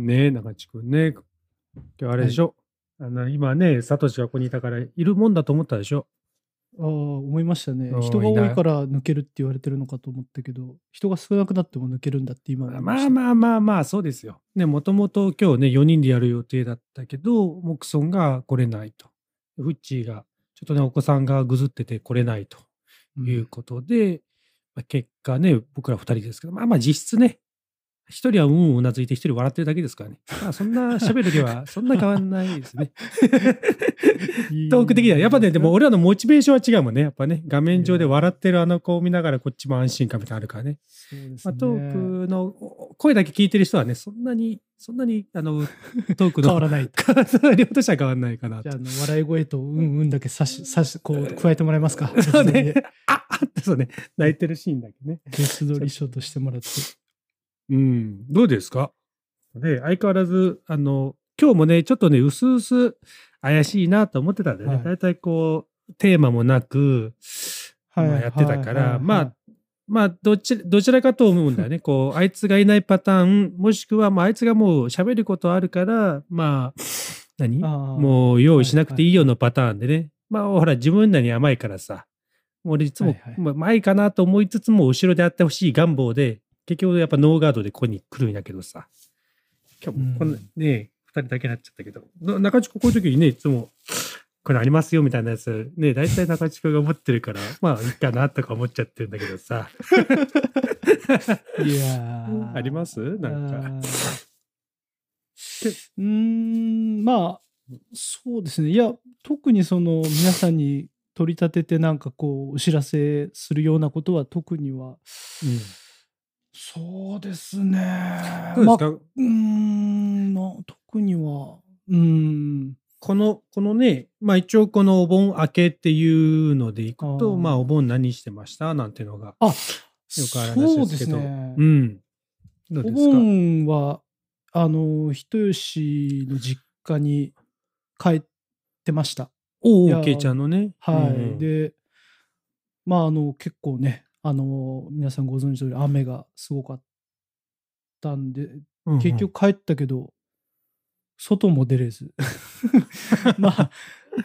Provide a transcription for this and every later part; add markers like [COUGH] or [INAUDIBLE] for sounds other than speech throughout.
ねえ、中地君ね。今日あれでしょ。あの、今ね、サトシがここにいたから、いるもんだと思ったでしょ。ああ、思いましたねう。ん人が多いから抜けるって言われてるのかと思ったけど、人が少なくなっても抜けるんだって今思いました。まあまあまあまあ、そうですよ。ね、もともと今日ね、4人でやる予定だったけど、モクソンが来れないと。フッチーが、ちょっとね、お子さんがぐずってて来れないとうんいうことで、まあ、結果ね、僕ら2人ですけど、まあまあ実質ね、一人はうんうんうなずいて一人笑ってるだけですからね。まあそんな喋る気は [LAUGHS] そんな変わんないですね。トーク的には。やっぱね、でも俺らのモチベーションは違うもんね。やっぱね、画面上で笑ってるあの子を見ながらこっちも安心感みたいなのあるからね。ねまあ、トークの声だけ聞いてる人はね、そんなに、そんなに、あの、トークの変わらない。量としては変わらないかなとじゃあ、あの笑い声とうんうんだけさし、さし、こう、加えてもらえますか？そうね。ああってそうね、泣いてるシーンだけね。[LAUGHS] ゲス撮りショートしてもらって。うん、どうですか？で、相変わらず、あの、今日もね、ちょっとね、うすうす怪しいなと思ってたんだよね。はいだいたいこう、テーマもなく、まあやってたから、まあ、まあ、どちら、どちらかと思うんだよね。こう、あいつがいないパターン、もしくは、まあ、あいつがもう喋ることあるから、まあ、何？もう用意しなくていいよのパターンでね。まあ、ほら、自分らに甘いからさ。もう俺いつも、はいはいまあ前かなと思いつつも、後ろであってほしい願望で、結局やっぱノーガードでここに来るんやけどさ。今日もこんな、うん。ね、二人だけになっちゃったけど、な中地区こういう時にね、いつも、これありますよみたいなやつ、ね、大体中地区が持ってるから、[LAUGHS] まあいいかなとか思っちゃってるんだけどさ。いやー。[LAUGHS] あります？なんか。うーん、まあ、そうですね。いや、特にその、皆さんに取り立ててなんかこう、お知らせするようなことは特には、そうですね。どうですか、まあうーんな、特には、うーん、この、このね、まあ一応このお盆明けっていうのでいくと、あーまあお盆何してましたなんていうのが、あ、よくある話でけどですすね。うん。どうおですか？盆は、あの、人吉の実家に帰ってました。おお、けいちゃんのね。はい。うんうんで、まあ、あの、結構ね、あの、皆さんご存知の通り雨がすごかったんで、うんうん。結局帰ったけど、外も出れず。[LAUGHS] まあ、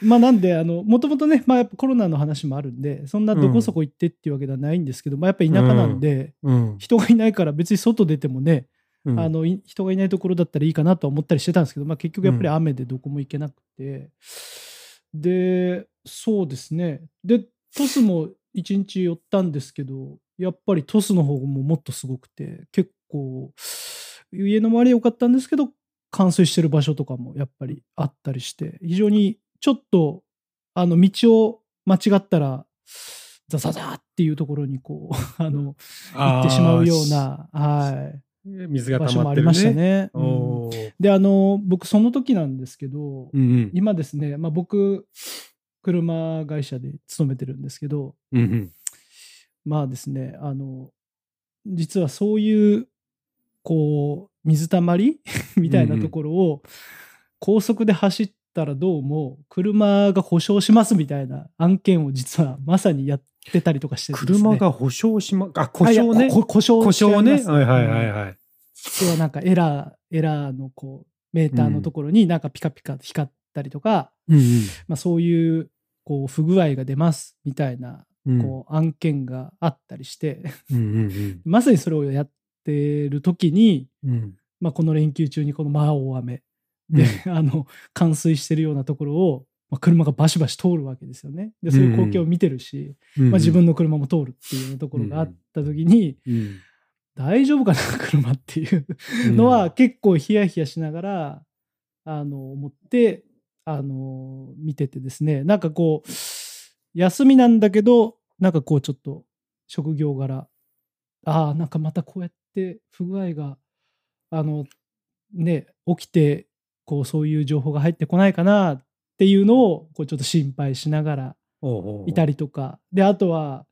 まあなんで、あの、もともとね、まあやっぱコロナの話もあるんで、そんなどこそこ行ってっていうわけではないんですけど、まあやっぱ田舎なんで、うん。人がいないから別に外出てもね、うん。あのい人がいないところだったらいいかなとは思ったりしてたんですけど、まあ、結局やっぱり雨でどこも行けなくて、でそうですね。でトスも一日寄ったんですけどやっぱりトスの方ももっとすごくて結構家の周りは良かったんですけど冠水してる場所とかもやっぱりあったりして非常にちょっとあの道を間違ったらザザザっていうところにこう [LAUGHS] あの行ってしまうような、はい、水が場溜まってる所もありましたね。ね。うん。で、あの、僕、その時なんですけど、うんうん。今ですね、まあ、僕、車会社で勤めてるんですけど、うんうん。まあですね、あの、実はそういう、こう、水たまり？[LAUGHS] みたいなところを、高速で走ったらどうも、車が故障しますみたいな案件を実はまさにやってたりとかしてですね。車が故障しま、あ、故障ね。こ故障故障ね？はいはいはいはい。要はなんかエラー、エラーのこう、メーターのところになんかピカピカ光ったりとか、うん。まあ、そういうこう不具合が出ますみたいなうん。こう案件があったりして、まさにそれをやってる時に。まあ、この連休中にこのまあ大雨で、[LAUGHS] あの冠水してるようなところを、まあ、車がバシバシ通るわけですよね。でそういう光景を見てるし、うん、まあ、自分の車も通るっていうようなところがあった時に、うん大丈夫かな車っていううんのは結構ヒヤヒヤしながら、あの思ってあの見ててですね。なんかこう休みなんだけどなんかこうちょっと職業柄。ああなんかまたこうやって不具合があのね起きてこうそういう情報が入ってこないかなっていうのをこうちょっと心配しながらいたりとか。であとは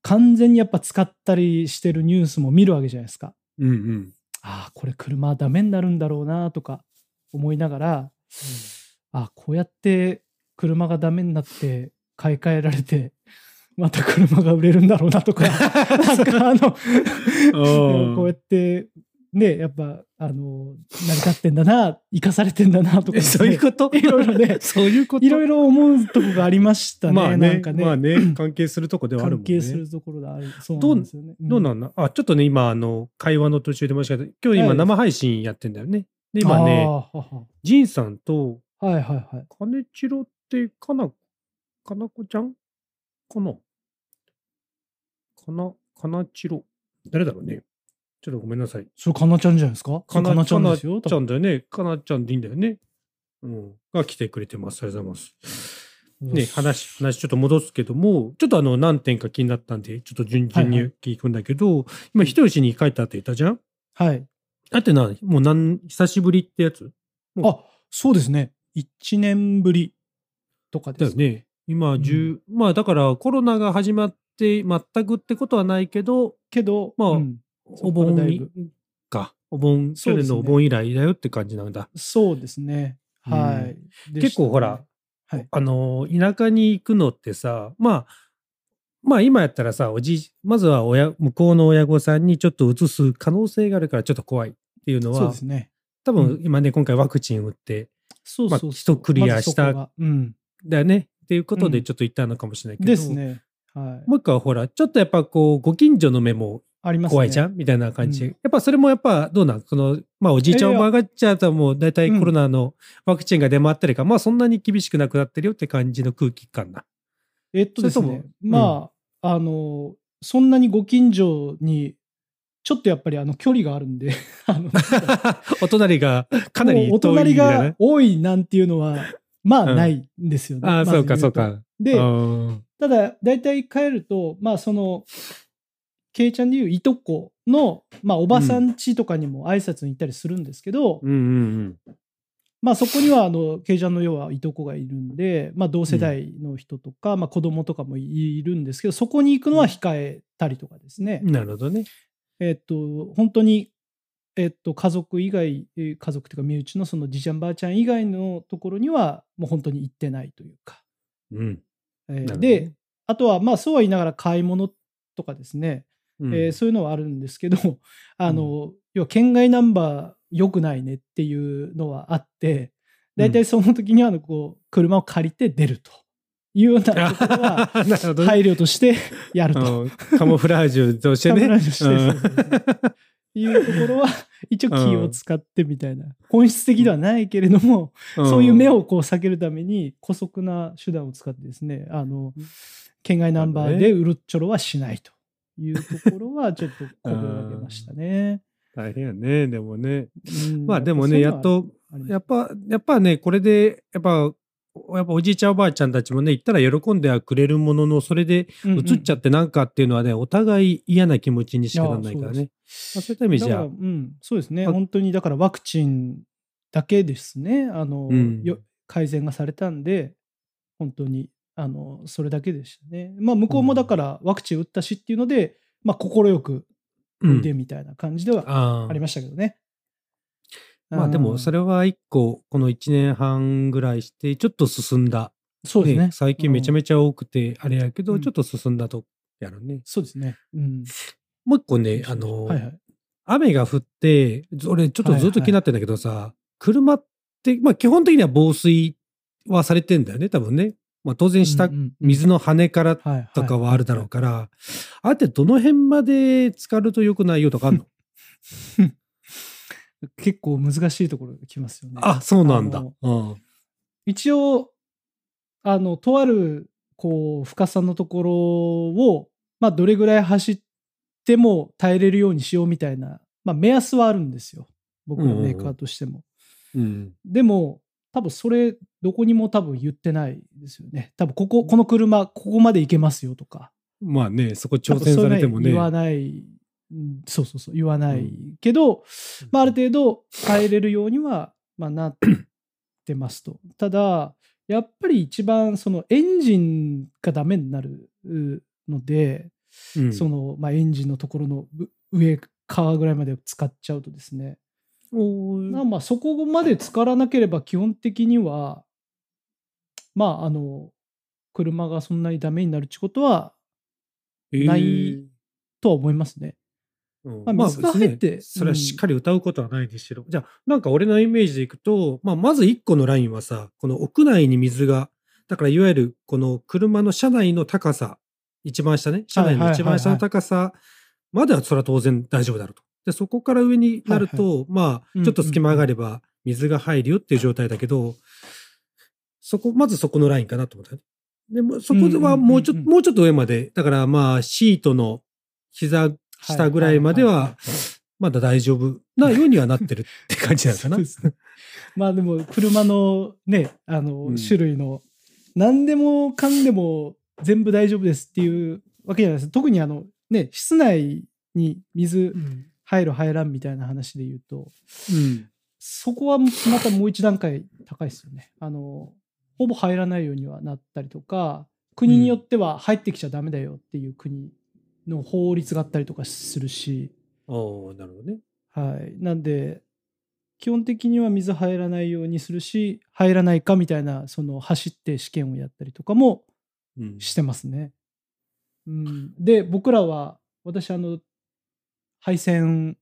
完全にやっぱ使ったりしてるニュースも見るわけじゃないですか。うんうん。ああこれ車ダメになるんだろうなとか思いながら、ああこうやって車がダメになって買い替えられて [LAUGHS] また車が売れるんだろうなとか [LAUGHS] なんかあのこうやってね、やっぱ、あの、成り立ってんだな、生かされてんだな、とか、えそういうこと？いろいろね [LAUGHS] そういうこと？いろいろ思うとこがありましたね。まあねなんかね。まあね、[CLEARS THROAT] 関係するとこではあるもんね。関係するところがある。そうなんですよね。どうなんだ？あ、ちょっとね、今、あの、会話の途中で申し訳ない。今日今はい生配信やってんだよね。で、今あね、ジンさんと、はいはいはい。金チロって、かな、かなこちゃんかな？かな、かなチロ。誰だろうね。ちょっとごめんなさい。それ、かなちゃんじゃないですか？かなちゃんですよ。かなちゃんだよね。かなちゃんでいいんだよね。うん。が来てくれてます。ありがとうございます。ね、話、話ちょっと戻すけども、ちょっとあの、何点か気になったんで、ちょっと順々にはいは聞くんだけど、今、人吉に帰ったって言ったじゃん？はい。だってな、もうなん、久しぶりってやつ？あ、そうですね。1年ぶりとかです。ね。今、10、まあだからコロナが始まって全くってことはないけど、けど、まあうんお盆かお盆、去年のお盆以来だよって感じなんだ。そうですね。はい。で結構ほら、はいあのー、田舎に行くのってさ、まあ、まあ今やったらさ、おじい、まずは親、向こうの親御さんにちょっと移す可能性があるからちょっと怖いっていうのはそうで、すね。多うん分今ね、今回ワクチン打って、そうそうそう。まあ一クリアしたまうん。だよね。っていうことうんでちょっと言ったのかもしれないけど、ですね。はい。もう一個はほら、ちょっとやっぱこう、ご近所の目も。怖いじゃん、みたいな感じで。うんやっぱそれもやっぱどうなん？その、まあおじいちゃんおばあがっちゃうともう大体コロナのワクチンが出回ってるから、まあそんなに厳しくなくなってるよって感じの空気感な。えっとですね。まあ、あの、そんなにご近所に、ちょっとやっぱりあの距離があるんで、[LAUGHS] あの [LAUGHS] お隣がかなり遠い隣みたいなが多いなんていうのは、まうんあないんですよね。ああ、まずそうかそうか。で、うんただ、大体帰ると、まあ、その、ケイちゃんでいういとこの、まあ、おばさん家とかにも挨拶に行ったりするんですけど、うんうんまあ、そこには、あの、ケイちゃんの要はいとこがいるんで、まあ、同世代の人とか、まあ、子供とかもいるんですけど、そこに行くのは控えたりとかですね。うん。なるほどね。えっと、本当に、えっと、家族以外、えー家族というか身内のそのじいちゃんばあちゃん以外のところには、もう本当に行ってないというか。うん。えーで、あとは、まあ、そうは言いながら買い物とかですね、うん。えーそういうのはあるんですけど、[LAUGHS] あの、要は県外ナンバー良くないねっていうのはあって、大体その時にはあのこう車を借りて出るというようなところは。[LAUGHS] 配慮としてやると。うんカモフラージュとしてね。カモフラージュしてうんそうそうそういうところは一応気を使ってみたいな、本質的ではないけれども、そういう目をこう避けるために、姑息な手段を使ってですね、あの、県外ナンバーでうるっちょろはしないというところは、ちょっと心がけましたね。大変やね、でもね。うんまあでもね、やっ、と、やっぱ、やっぱね、これで、やっぱ、やっぱおじいちゃんおばあちゃんたちもね、行ったら喜んではくれるものの、それで移っちゃってなんかっていうのはね、お互い嫌な気持ちにしかならないからね。まあそういった意味じゃう、ん、そうですね、あ本当にだからワクチンだけですね、あの、うん。よ改善がされたんで、本当に、あの、それだけでしたね。まあ、向こうもだからワクチン打ったしっていうので、まあ、快くうん。おいでみたいな感じではあありましたけどね。まあでも、それは一個、この1年半ぐらいして、ちょっと進んだ。そうですね。最近めちゃめちゃ多くて、あれやけど、うんちょっと進んだとやるね。そうですね。うん。もう一個ね、あの、はいはい。雨が降って、俺ちょっとずっと気になってんだけどさ、車って、まあ基本的には防水はされてんだよね、多分ね。まあ当然下、うんうんうん水の跳ねからはいとかはあるだろうから、あれってどの辺まで浸かると良くないよとかあるの？[LAUGHS] 結構難しいところが来ますよね。あ、そうなんだ。一応、あの、とある、こう、深さのところを、まあ、どれぐらい走っても耐えれるようにしようみたいな、まあ、目安はあるんですよ。僕のメーカーとしても。うん。でも、多分それ、どこにも多分言ってないですよね。多分ここ、この車、ここまで行けますよとか。まあね、そこ多挑戦されてもね。言わない、うんそうそうそう、言わないけど、まあ、ある程度耐えれるようには、まあ、なってますと。ただ、やっぱり一番そのエンジンがダメになるうので、うん。その、まあ、エンジンのところのう上側ぐらいまで使っちゃうとですね、まあまあそこまで使わなければ基本的には、まああの、車がそんなにダメになるってことはえー。ないとは思いますね。うん。まあ水が入って別にねそれはしっかり歌うことはないにしろ。じゃあ、なんか俺のイメージでいくと、まあ、まず1個のラインはさ、この屋内に水が、だからいわゆるこの車の車内の高さ、一番下ね、車内の一番下の高さまではそれは当然大丈夫だろうと。で、そこから上になると、まあ、ちょっと隙間があれば水が入るよっていう状態だけど、そこ、まずそこのラインかなと思ったね。でも、そこはもうちょっと、うんうんうん。うんもうちょっと上まで、だからまあ、シートの膝下ぐらいまではまだ大丈夫なようにはなってるって感じなのかな。[LAUGHS] まあでも車のねあの、うん。種類の何でもかんでも全部大丈夫ですっていうわけじゃないです。特にあのね室内に水うん。入る入らんみたいな話で言うとうん。そこはまたもう一段階高いですよね。あのほぼ入らないようにはなったりとか国によっては入ってきちゃダメだよっていう国の法律があったりとかするし、ああ、なるほどね。はい、なんで基本的には水入らないようにするし入らないかみたいなその走って試験をやったりとかもうん。してますね。うん、で僕らは私あの配線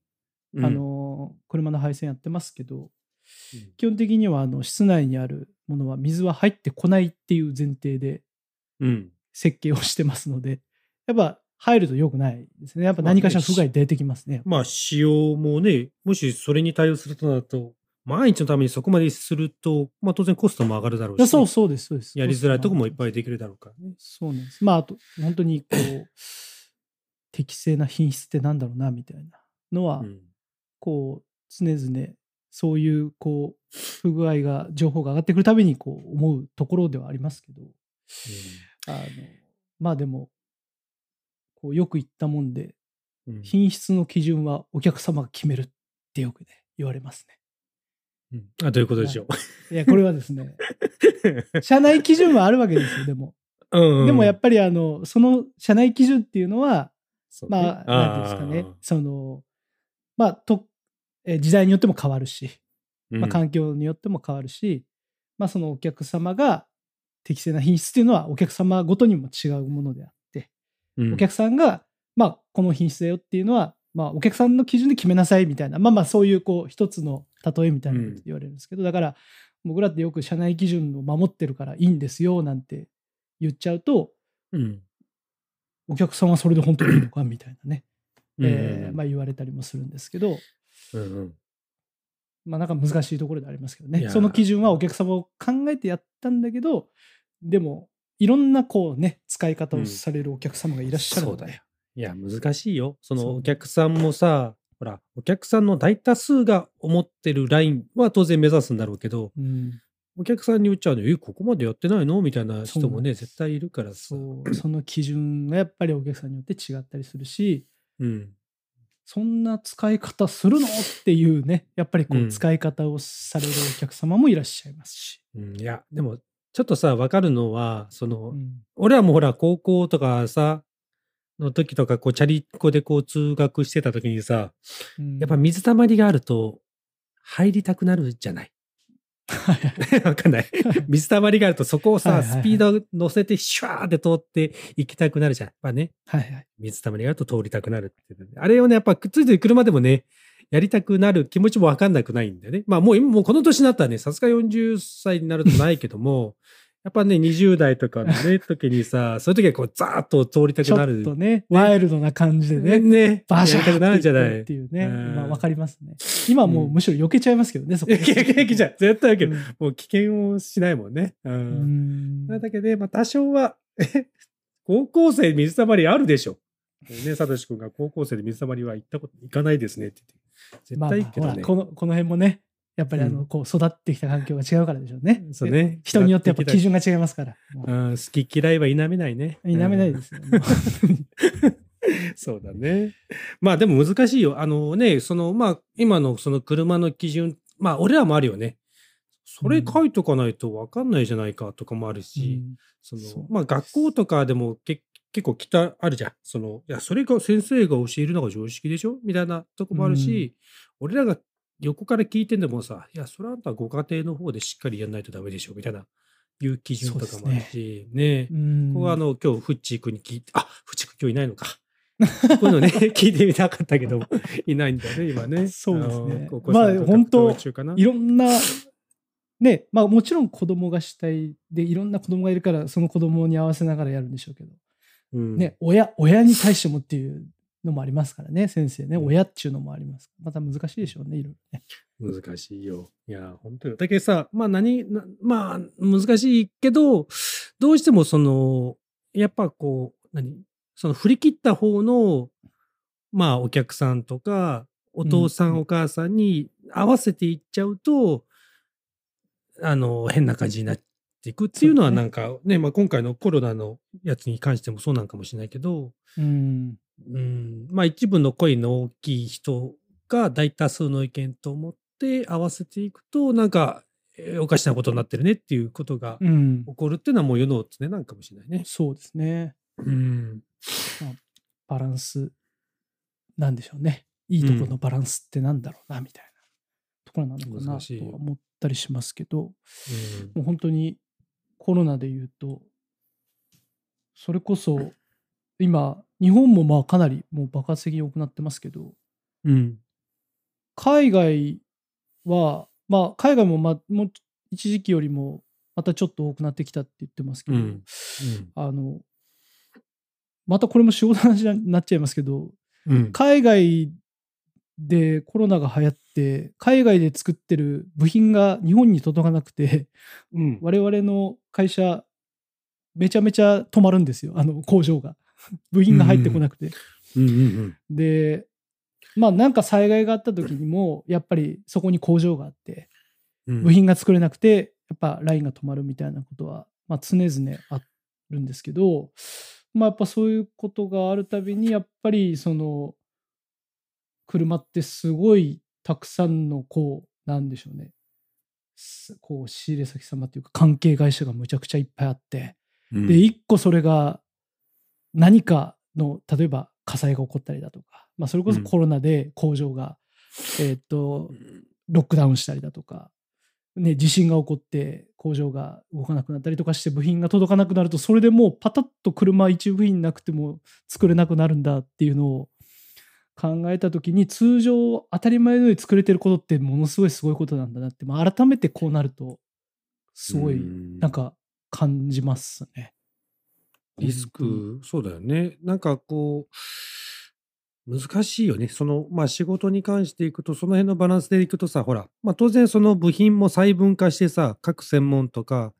うんあ、の車の配線やってますけどうん基本的にはあの室内にあるものは水は入ってこないっていう前提でうん。設計をしてますのでやっぱ入ると良くないですねやっぱ何かしら不具合出てきますね。まあ、使用もね、もしそれに対応するとなると、毎日のためにそこまですると、まあ当然コストも上がるだろうし、いやそうそうですそうです。やりづらいとこもいっぱいできるだろうからね。そうなんです。まあ、あと、本当にこう、適正な品質ってなんだろうな、みたいなのは、うん。こう、常々、そういう、こう、不具合が、情報が上がってくるたびに、こう、思うところではありますけど、あの、まあでも、こう、よく言ったもんで、うん。品質の基準はお客様が決めるってよくね、言われますうん。あ、どういうことでしょう？ね。い。や、これはですね、[LAUGHS] 社内基準はあるわけですよ、でも。うんでもやっぱり、あの、その社内基準っていうのは、ね。まあ、なんていうんですかね。あ、その、まあ、と、えー時代によっても変わるし、ーまあ、環境によっても変わるし、まあ、そのお客様が適正な品質っていうのはお客様ごとにも違うものであお客さんが、まあ、この品質だよっていうのは、まあ、お客さんの基準で決めなさいみたいな、まあまあ、そういう、こう、一つの例えみたいなこと言われるんですけど、だから、僕らってよく社内基準を守ってるからいいんですよ、なんて言っちゃうと、うん。お客さんはそれで本当にいいのかみたいなね、うん。えーまあ、言われたりもするんですけど、うんうん。まあなんか難しいところでありますけどね。その基準はお客様を考えてやったんだけどでもいろんなこうね使い方をされるお客様がいらっしゃるので、そうだよ。いや、難しいよ。そのお客さんもさ、ほら、お客さんの大多数が思ってるラインは当然目指すんだろうけど、うん、お客さんに言っちゃうの、え、ここまでやってないの？みたいな人もね、絶対いるからさ。その基準がやっぱりお客さんによって違ったりするしうん。そんな使い方するの？っていうねやっぱりこううん。使い方をされるお客様もいらっしゃいますし、うん。いや、でも、ちょっとさ、わかるのは、その、うん。俺らもほら、高校とかさ、の時とか、こう、チャリっ子でこう、通学してた時にさ、うん。やっぱ水たまりがあると、入りたくなるじゃない？わかんない。[LAUGHS] 水たまりがあると、そこをさ、はいはいはい。スピード乗せて、シュワーって通って行きたくなるじゃん。やっぱね、はいはい。水たまりがあると通りたくなるってあれをね、やっぱくっついてる車でもね、やりたくなる気持ちもわかんなくないんだよね。まあもう今、もうこの年になったらね、さすが40歳になるとないけども、[LAUGHS] やっぱね、20代とかのね、時にさ、[LAUGHS] そういう時はこう、ザーッと通りたちょくなる。っとねワイルドな感じでねね、ね、バシャやりたくなるんじゃないっていうね、うんまあわかりますね。今はもうむしろ避けちゃいますけどね、そこ。いやいやいやいやじゃん絶対だけど、うんもう危険をしないもんね。う。うんんだけど、まあ多少は、え [LAUGHS] 高校生水たまりあるでしょ。ね、サトシ君が高校生で水たまりは行ったこと、行かないですねって言って。絶まあまあ対行くけどね。ほらこのこの辺もね、やっぱりあの、うんこう育ってきた環境が違うからでしょうね。そうね。人によってやっぱ基準が違いますから。もううん、好き嫌いは否めないね。否めないうんですよ。[LAUGHS] そうだね。まあでも難しいよ。あのね、そのまあ今のその車の基準、まあ俺らもあるよね。それ書いとかないと分かんないじゃないかとかもあるし、うんそのまあ学校とかでもけ結構きたあるじゃん。そのいやそれが先生が教えるのが常識でしょ？みたいなとこもあるし、俺らが横から聞いてんでもさ、いやそれあんたご家庭の方でしっかりやんないとダメでしょ？みたいないう基準とかもあるし、ね。うん。ここはあの今日フッチー君に聞いて、あフッチー君今日いないのか。こういうのね、[LAUGHS] 聞いてみたかったけど、いないんだね、今ね。そうですね。あまあ本当いろんな、ね、まあもちろん子供が主体でいろんな子供がいるからその子供に合わせながらやるんでしょうけど、うんね、親、親に対してもっていうのもありますからね、先生ね、うん親っていうのもあります。また難しいでしょうね、いろいろね。難しいよ。いや、本当よ。だけどさ、まあ何、なまあ難しいけど、どうしてもその、やっぱこう、何その振り切った方の、まあお客さんとか、お父さん、うんお母さんに合わせていっちゃうと、あの、変な感じになっていくっていうのはなんかね、まあ今回のコロナのやつに関してもそうなんかもしれないけど、うん。うん、まあ一部の声の大きい人が大多数の意見と思って合わせていくと、なんか、えーおかしなことになってるねっていうことがうん。起こるっていうのはもう世の常なんかもしれないね。そうですね。うん。バランスなんでしょうね。いいところのバランスってなんだろうな、みたいなところなのかなとは思ったりしますけど、うんもう本当にコロナで言うと、それこそ今、日本もまあかなりもう爆発的に多くなってますけど、うん。海外は、まあ海外もまあもう一時期よりもまたちょっと多くなってきたって言ってますけど、うん。あの、またこれも仕事の話になっちゃいますけど、うん。海外でコロナが流行って、海外で作ってる部品が日本に届かなくて、うん。我々の会社、めちゃめちゃ止まるんですよ、あの工場が。部品が入ってこなくて。うん。うん。で、まあなんか災害があった時にも、やっぱりそこに工場があって、うん。部品が作れなくて、やっぱラインが止まるみたいなことは、まあ、常々あるんですけど、まあ、やっぱそういうことがあるたびに、やっぱりその、車ってすごいたくさんの、こう、なんでしょうね、すこう、仕入れ先様っていうか、関係会社がむちゃくちゃいっぱいあって、うん。で、一個それが何かの、例えば火災が起こったりだとか、まあ、それこそうん。コロナで工場が、えーっと、ロックダウンしたりだとか、ね、地震が起こって工場が動かなくなったりとかして部品が届かなくなるとそれでもうパタッと車一部品なくても作れなくなるんだっていうのを考えた時に通常当たり前のように作れてることってものすごいすごいことなんだなって、まあ、改めてこうなるとすごいうんなんか感じますね。リスク、そうだよね。なんかこう、難しいよね。その、まあ仕事に関していくと、その辺のバランスでいくとさ、ほら、まあ当然その部品も細分化してさ、各専門とか、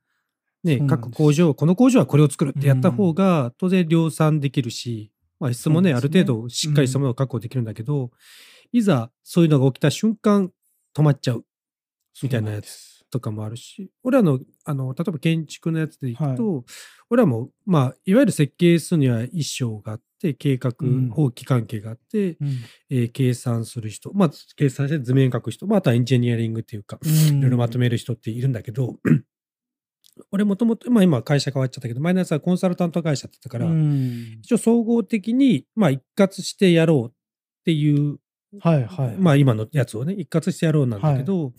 ね、各工場、この工場はこれを作るってやった方が、当然量産できるし、まあ質もね、ね。る程度しっかりしたものを確保できるんだけど、いざそういうのが起きた瞬間、止まっちゃうみたいなやつとかもあるし、俺らの、あの、例えば建築のやつでいくと、俺らも、まあ、いわゆる設計するには一章があって、計画、うん。法規関係があって、うん。えー計算する人、まあ、計算して図面書く人、まあ、あとはエンジニアリングっていうか、いろいろまとめる人っているんだけど、俺もともと、まあ今会社変わっちゃったけど、前のやつはコンサルタント会社だったから、うん一応総合的に、まあ一括してやろうっていうはいはい。まあ今のやつをね、一括してやろうなんだけど、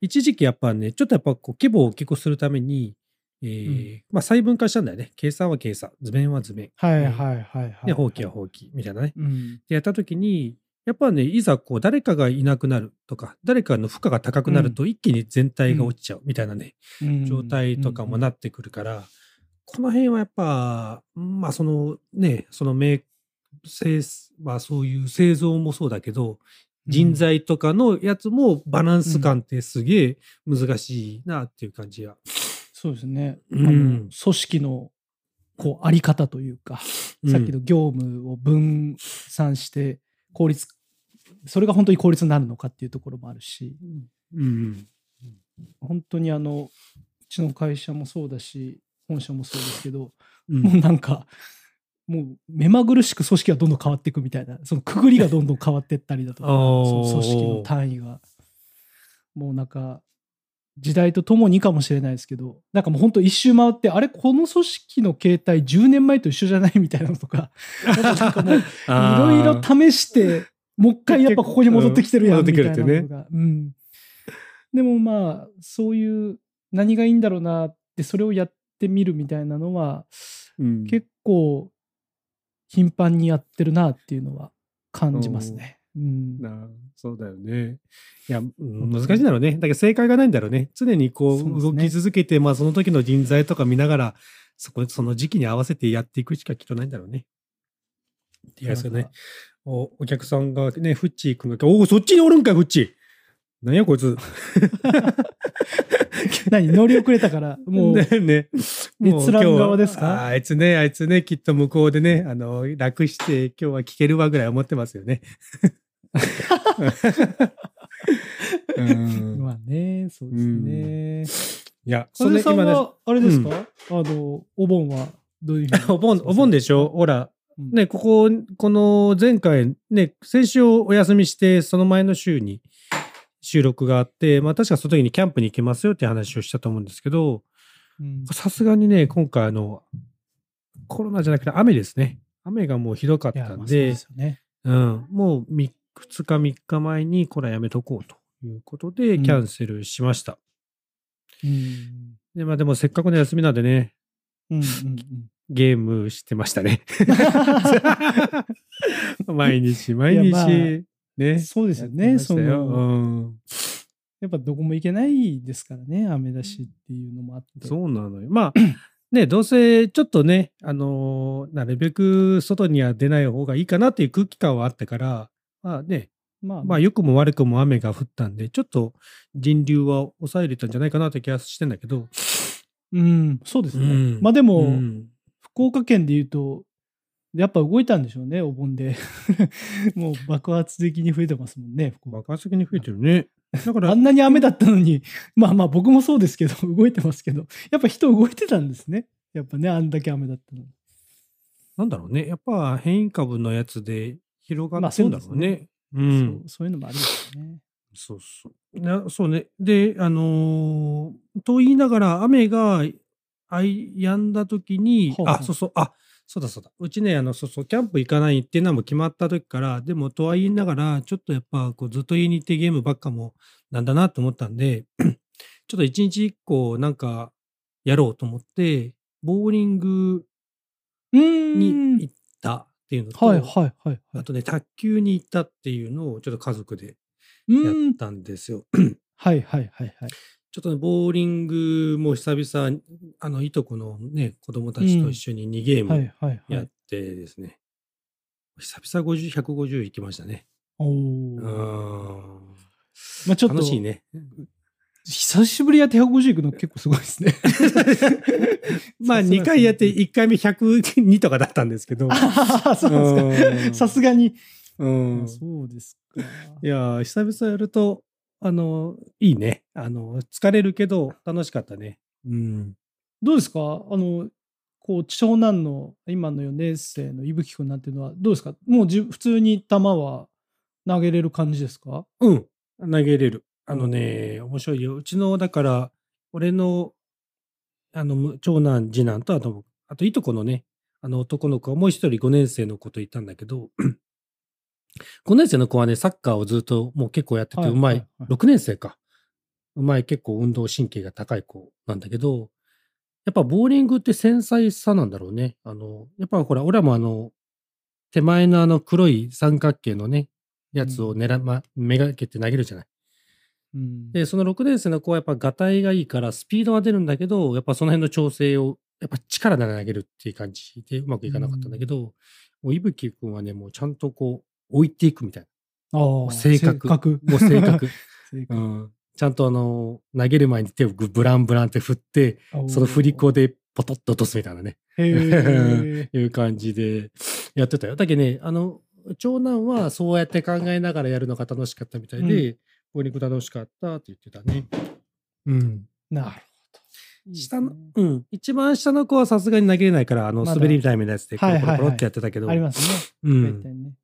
一時期やっぱね、ちょっとやっぱこう規模を大きくするために、えーまあ細分化したんだよね。計算は計算、図面は図面。はいはいはいはい。で、法規は法規みたいなね。うん。で、やった時に、やっぱね、いざこう誰かがいなくなるとか、誰かの負荷が高くなると一気に全体が落ちちゃうみたいなね、うん。状態とかもなってくるから、この辺はやっぱ、まあそのね、そのメ製、まあそういう製造もそうだけど、人材とかのやつもバランス感ってすげえ難しいなっていう感じが。そうですね。うん。組織のこうあり方というか、さっきの業務を分散して効率、それが本当に効率になるのかっていうところもあるし、うん。うん。本当にあの、うちの会社もそうだし、本社もそうですけど、うんもうなんか、もう目まぐるしく組織がどんどん変わっていくみたいな、そのくぐりがどんどん変わっていったりだとか、[LAUGHS] その組織の単位が。もうなんか、時代とともにかもしれないですけど、なんかもう本当一周回って、あれ、この組織の形態10年前と一緒じゃないみたいなのとか、なんかもう [LAUGHS] いろいろ試して、もう一回やっぱここに戻ってきてるやんみたいなのが。うん。でもまあ、そういう何がいいんだろうなって、それをやってみるみたいなのは、うん結構頻繁にやってるなっていうのは感じますね。うん。なそうだよね。いや、うん難しいんだろうね。だけど正解がないんだろうね。常にこう動き続けて、まあその時の人材とか見ながら、そこ、その時期に合わせてやっていくしかきっとないんだろうね。いやですよね。おお客さんがね、フッチー君が、おお、そっちにおるんかい、フッチー。何やこいつ。[LAUGHS] 何乗り遅れたから、もう、ねね。閲覧側ですか？ああいつね、あいつね、きっと向こうでね、あの、楽して今日は聞けるわぐらい思ってますよね。うん。[LAUGHS] まあね、そうですね。いや、それさん今ね、は、あれですか、あの、お盆はどういうふうに？[LAUGHS] お盆、お盆でしょ？ほら、うん。ね、ここ、この前回、ね、先週お休みして、その前の週に収録があって、まあ確かその時にキャンプに行けますよって話をしたと思うんですけど、うんさすがにね、今回あの、コロナじゃなくて雨ですね。雨がもうひどかったんまあそうでね。うん、もう2日3日前にこれはやめとこうということで、うんキャンセルしました。うん。で、まあでもせっかくの休みなんでね、うんうんゲームしてましたね。[LAUGHS] 毎日毎日、ね。そうですよやね。その、うんやっぱどこも行けないですからね、雨だしっていうのもあって。そうなのよ。まあ、ね、どうせちょっとね、あのーなるべく外には出ない方がいいかなっていう空気感はあったから、まあね、まあ、まあ良くも悪くも雨が降ったんで、ちょっと人流は抑えれたんじゃないかなって気がしてんだけど、うん、そうですね。うんまあでも、うん福岡県で言うと、やっぱ動いたんでしょうね、お盆で。[LAUGHS] もう爆発的に増えてますもんね、爆発的に増えてるね。だからあ、んなに雨だったのに、まあまあ僕もそうですけど、[LAUGHS] 動いてますけど、やっぱ人動いてたんですね。やっぱね、あんだけ雨だったのに。なんだろうね。やっぱ変異株のやつで広がってんだろうね。うそんう。そういうのもあるんですよね。そうそう。なそうね。で、あのーと言いながら、雨があい止んだ時に、あ、そうそう、あ、そうだそうだ。うちね、あの、そうそう、キャンプ行かないっていうのはもう決まった時から、でも、とは言いながら、ちょっとやっぱ、こう、ずっと家にいてゲームばっかもなんだなと思ったんで、ちょっと一日一個なんかやろうと思って、ボーリング。に行ったっていうのと、はいはいはいはい。あとね、卓球に行ったっていうのをちょっと家族でうやっ。たんですよ。はいはいはいはい。ちょっとね、ボーリングも久々、あの、いとこのね、子供たちと一緒に2ゲーはいムやっい。てですね、久々50、150行きましたね。おうーーん。まあちょっと、楽しいね。久しぶりやって150行くの結構すごいですね。[LAUGHS] まあ、さすがですね2回やって、1回目102とかだったんですけど。ああ、そうですか。さすがに。うん。そうですか。いやー、久々やると、あの、いいね。あの、疲れるけど、楽しかったね。うん。どうですか？あの、こう、長男の今の4年生の伊吹くんなんていうのは、どうですか？もうじ普通に球は投げれる感じですか？うん。投げれる。あのね、面白いよ。うちの、だから、俺の、あの、む長男、次男と、あと、あと、いとこのね、あの、男の子はもう一人5年生の子といたんだけど、5年生の子はね、サッカーをずっともう結構やってて、はいうまい。はいはい6年生か。うまい、結構運動神経が高い子なんだけど、やっぱボーリングって繊細さなんだろうね。あの、やっぱほら、俺らもあの、手前のあの黒い三角形のね、やつを狙、ま、めがけて投げるじゃない。うん。で、その6年生の子はやっぱガタイがいいからスピードは出るんだけど、やっぱその辺の調整を、やっぱ力で投げるっていう感じでうまくいかなかったんだけど、もういぶきくんはね、もうちゃんとこう、置いていくみたいああ、正確正確。な。もう正確。[LAUGHS] 正確うん。ちゃんとあの、投げる前に手をグブランブランって振って、その振り子でポトッと落とすみたいなね。[LAUGHS] いう感じでやってたよ。だけどね、あの、長男はそうやって考えながらやるのが楽しかったみたいで、ボーリング楽しかったって言ってたね。うん。なるほど。下の、うん。一番下の子はさすがに投げれないから、あの、滑り台みたいなやつで、コロコロコロってやってたけど、ありますね。うん。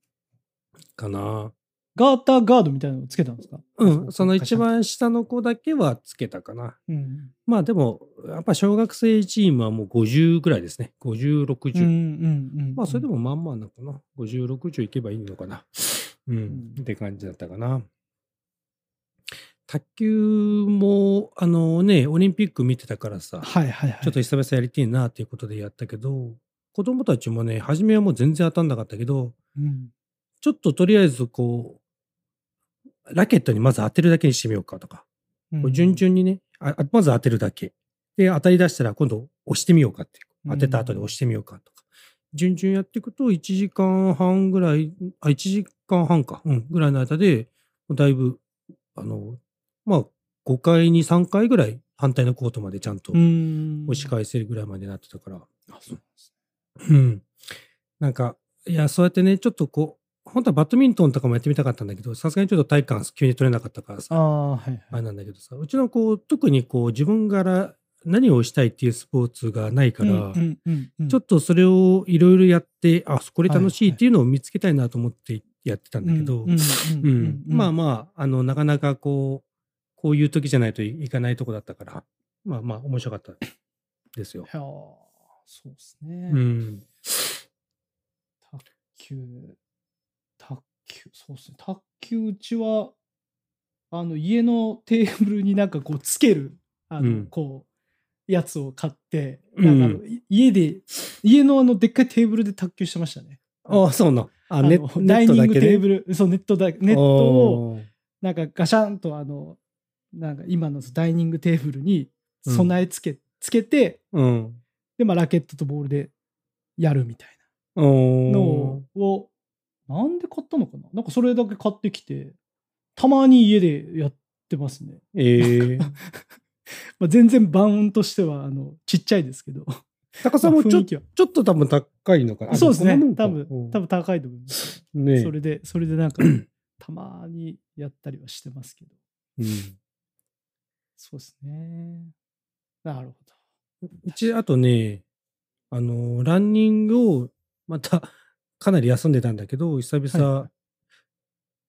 かな。ガーターガードみたいなのつけたんですか？うん。その一。番下の子だけはつけたかな。うん。まあでも、やっぱ小学生チームはもう50ぐらいですね。50、60。うんうんうん。まあそれでもまんまなのかな。50、60いけばいいのかな。うん。んって感じだったかな。卓球も、あのね、オリンピック見てたからさ、はいはいはい。ちょっと久々やりてえなっていうことでやったけど、子供たちもね、初めはもう全然当たんなかったけど、うん。ちょっととりあえずこう、ラケットにまず当てるだけにしてみようかとか、うん順々にねあ、あまず当てるだけ。で、当たり出したら今度押してみようかって。当てた後に押してみようかとか。順々やっていくと1時間半ぐらい、あ、1時間半か、うん、ぐらいの間で、だいぶ、あの、まあ、5回に3回ぐらい反対のコートまでちゃんとうん。押し返せるぐらいまでなってたから、あそうなんですうん。なんか、いや、そうやってね、ちょっとこう、本当はバドミントンとかもやってみたかったんだけど、さすがにちょっと体感急に取れなかったからさ、ああ、はいあれはい。なんだけどさ、うちの子、特にこう、自分から何をしたいっていうスポーツがないから、ちょっとそれをいろいろやって、あ、これ楽しいっていうのを見つけたいなと思ってやってたんだけど、まあまあ、あの、なかなかこう、こういう時じゃないといかないとこだったから、まあまあ、面白かったですよ。いやーそうですね。うん。卓球、卓球、そうですね。卓球、うちは、あの、家のテーブルになんかこう、つける、あの、うんこう、やつを買って、うんなんかあのい家で、家のあの、でっかいテーブルで卓球してましたね。ああ、そうな。あ、あのネダイニングテール。ブル、そう、ネットだ、ネットを、なんかガシャンとあの、なんか今のダイニングテーブルに備え付け、つけて、うん。で、まあ、ラケットとボールでやるみたいおなのーを、なんで買ったのかな？なんかそれだけ買ってきて、たまに家でやってますね。ええ [LAUGHS] まあ、全然バウンとしては、あの、ちっちゃいですけど。高さもちょちょっと多分高いのかな。あそうですね。多分多分高いと思います。うんねそれで、それでなんか、[CLEARS THROAT] たまにやったりはしてますけど。うんそうですね。なるほど。うち、あとね、あの、ランニングを、また、かなり休んでたんだけど、久はい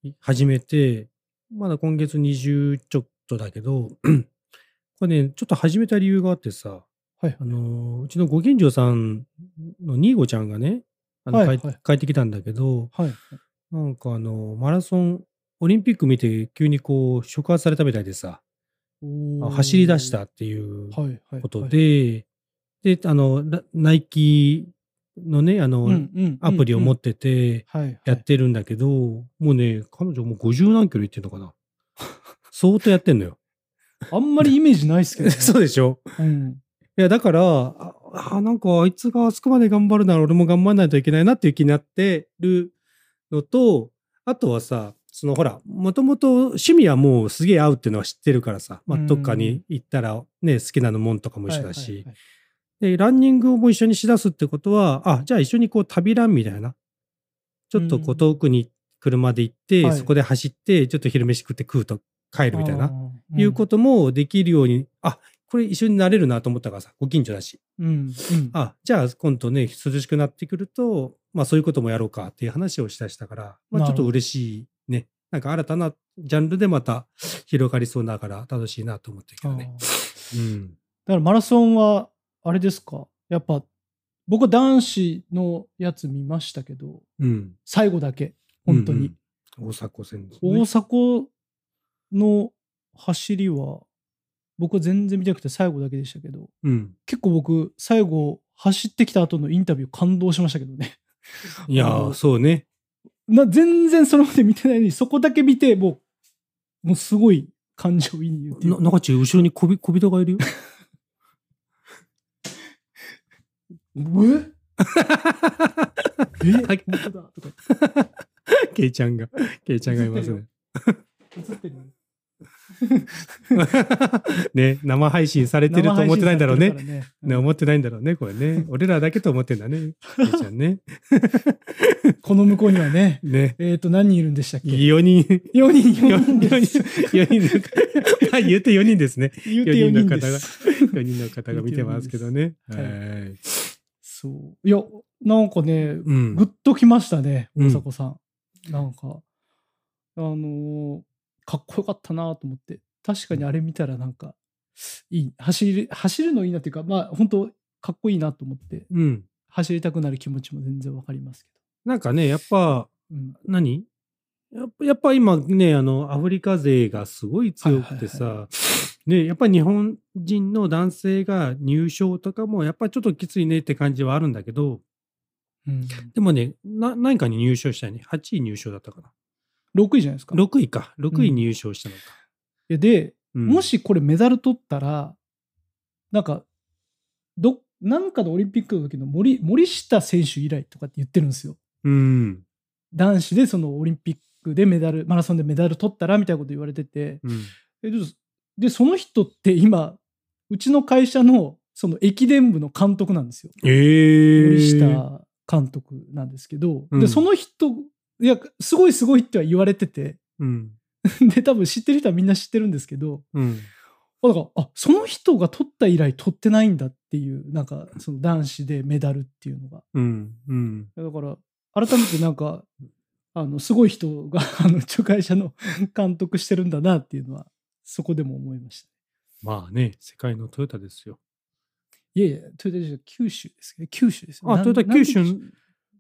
々、始めて、まだ今月20ちょっとだけど、[CLEARS THROAT] これね、ちょっと始めた理由があってさ、はいあの、うちのご近所さんのニーゴちゃんがね、あの帰はいはい帰ってきたんだけど、はい。なんかあの、マラソン、オリンピック見て急にこう、触発されたみたいでさ、あ走り出したっていう。ことはい、で、で、あの、ナナイキのね、あの、うんうんうんアプリを持っっててやってるんだけど、もうね、彼女もう50何キロ行ってんのかな。相当やってんのよ。あんまりイメージないですけどね。[LAUGHS] そうでしょ？うん。いや、だから、あ、あなんかあいつがあそこまで頑張るなら俺も頑張らないといけないなっていう気になってるのと、あとはさ、そのほら、もともと趣味はもうすげえ合うっていうのは知ってるからさ、まあ、うん。どっかに行ったらね、好きなのもんとかも一緒だはいし、で、ランニングをも一緒にしだすってことは、あ、じゃあ一緒にこう旅ランみたいな。ちょっとこううん遠くに車で行って、はいそこで走って、ちょっと昼飯食って食うと帰るみたいな、あーいうこともできるように、あ、これ一緒になれるなと思ったからさ、ご近所だし。うん。うん。あ、じゃあ今度ね、涼しくなってくると、まあそういうこともやろうかっていう話をしだしたから、まあちょっと嬉しいね。なんか新たなジャンルでまた広がりそうだから楽しいなと思ってるけどね。うん。だからマラソンは、あれですか？やっぱ、僕は男子のやつ見ましたけど、うん。最後だけ、本当に。うんうん。大迫線です大ね。迫の走りは、僕は全然見たくて最後だけでしたけど、うん。結構僕、最後、走ってきた後のインタビュー感動しましたけどね。いやそうね。な全然それまで見てないのに、そこだけ見て、もう、もうすごい感情移入っていうな中地、後ろに小人がいるよ。え？[LAUGHS] え？はい本当だとかケイちゃんが、ケイちゃんがいますね。映ってるよ [LAUGHS] ね、生配信されてると思ってないんだろうね。生配信されてるからね、思ってないんだろうね、これね。俺らだけと思ってんだね。ケイちゃんね。う [LAUGHS] んこの向こうにはね、ね。えっ、と、何人いるんでしたっけ？4人、?4 人、4 4人です。人、4人の、はい、言って4人ですね。言うて4 4人の人方が、です。4人の方が見てますけどね。4人はい。そう。いや、なんかね、うんぐっときましたね、うん大迫さん。なんか、あのーかっこよかったなと思って。確かにあれ見たらなんか、いい。走る、走るのいいなっていうか、まあ、本当かっこいいなと思って、うん。走りたくなる気持ちも全然わかりますけなんかね、やっぱ、ど。うん。何？やっぱやっぱ今ね、あの、アフリカ勢がすごい強くてはいはいさ、ね、やっぱり日本人の男性が入賞とかも、やっぱりちょっときついねって感じはあるんだけど、うんでもね、な何かに入賞したよね。8位入賞だったかな？6位じゃないですか。6位か。6位に入賞したのか。いやで、うんも、しこれメダル取ったら、なんか、ど、なんかのオリンピックの時の森森下選手以来とかって言ってるんですよ。うん。男子でそのオリンピックでメダル、マラソンでメダル取ったらみたいなこと言われてて、うん。えでで、その人って今、うちの会社のその駅伝部の監督なんですよ。えー。森下監督なんですけど、うんで、その人、いや、すごいすごいっては言われてて、うん。[LAUGHS] で、多分知ってる人はみんな知ってるんですけど、うん。あだから、あ、その人が取った以来取ってないんだっていう、なんか、その男子でメダルっていうのが。うん。うん。だから、改めてなんか、あの、すごい人が、[LAUGHS] あの、うちの会社の監督してるんだなっていうのは、そこでも思いました。まあね、世界のトヨタですよ。いやいや、トヨタ自動車九州ですけど、九州ですよ。あ、トヨタ九州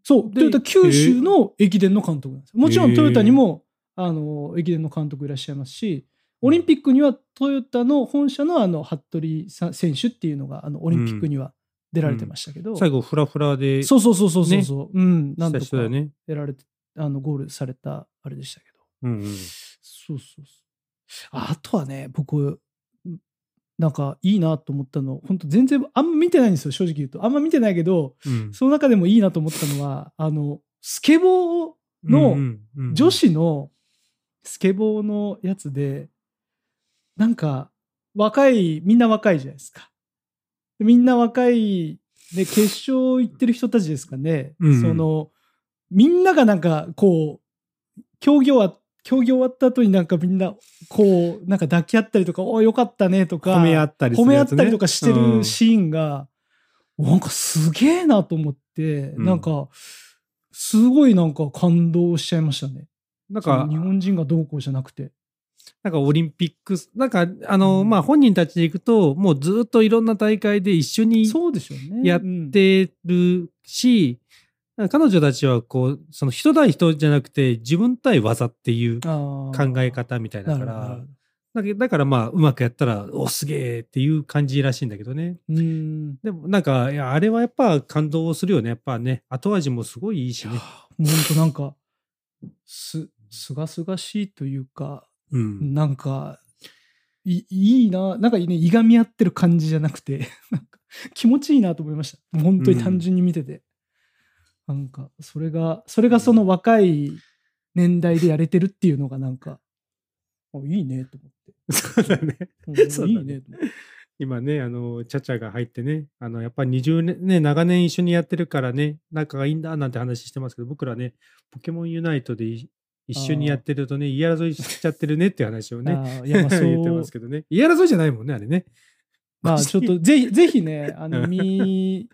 そう、でトヨタ九州の駅伝の監督なんですよ。もちろんトヨタにも、あの、駅伝の監督いらっしゃいますし、オリンピックにはトヨタの本社のあの、服部さん選手っていうのが、あの、オリンピックには出られてましたけど、最後、フラフラで、そうそうそうそうそう。そう、うん、なんとかした人だよね。やられて、あの、ゴールされたあれでしたけど。うんうん。そうそう。ああとはね、僕、なんかいいなと思ったの、本当全然、あんま見てないんですよ、正直言うと。あんま見てないけど、うんその中でもいいなと思ったのは、あの、スケボーのうんうん女子のスケボーのやつで、なんか、若い、みんな若いじゃないですか。みんな若い、で、決勝行ってる人たちですかね。うんうんその、みんながなんか、こう、競技終わ競技終わった後になんかみんな、こう、なんか抱き合ったりとか、およかったねとか、褒め合ったりす褒め合ったりとかしてうんるシーンが、なんかすげえなと思って、うんなんか、すごいなんか感動しちゃいましたね。なんか日、本人がどうこうじゃなくて。なんかオリンピック、なんか、あの、うんまあ、本人たちで行くと、もうずっといろんな大会で一緒にそうでしょうね。やってるし、彼女たちはこう、その人対人じゃなくて自分対技っていう考考え方みたいだから、だからまあ、うまくやったら、お、すげえっていう感じらしいんだけどね。うん。でもなんか、あれはやっぱ感動するよね。やっぱね、後味もすごいいいしね。本当なんか、す、すがすがしいというか、うん。なんか、いいいな、なんかね、いがみ合ってる感じじゃなくて、なんか気持ちいいなと思いました。本当に単純に見てて。なんか、それが、それがその若い年代でやれてるっていうのがなんか、あ [LAUGHS] いいねと思って。そうだね。ういいねと思って。今ね、あの、チャチャが入ってね、あの、やっぱり20年、ね、長年一緒にやってるからね、仲がいいんだなんて話してますけど、僕らね、ポケモンユナイトでい一緒にやってるとね、言い争いしちゃってるねっていう話をね、いや、まあそう。[LAUGHS] 言ってますけどね。言い争いじゃないもんね、あれね。まあ [LAUGHS] ちょっとぜひ、ぜひね、あの、見、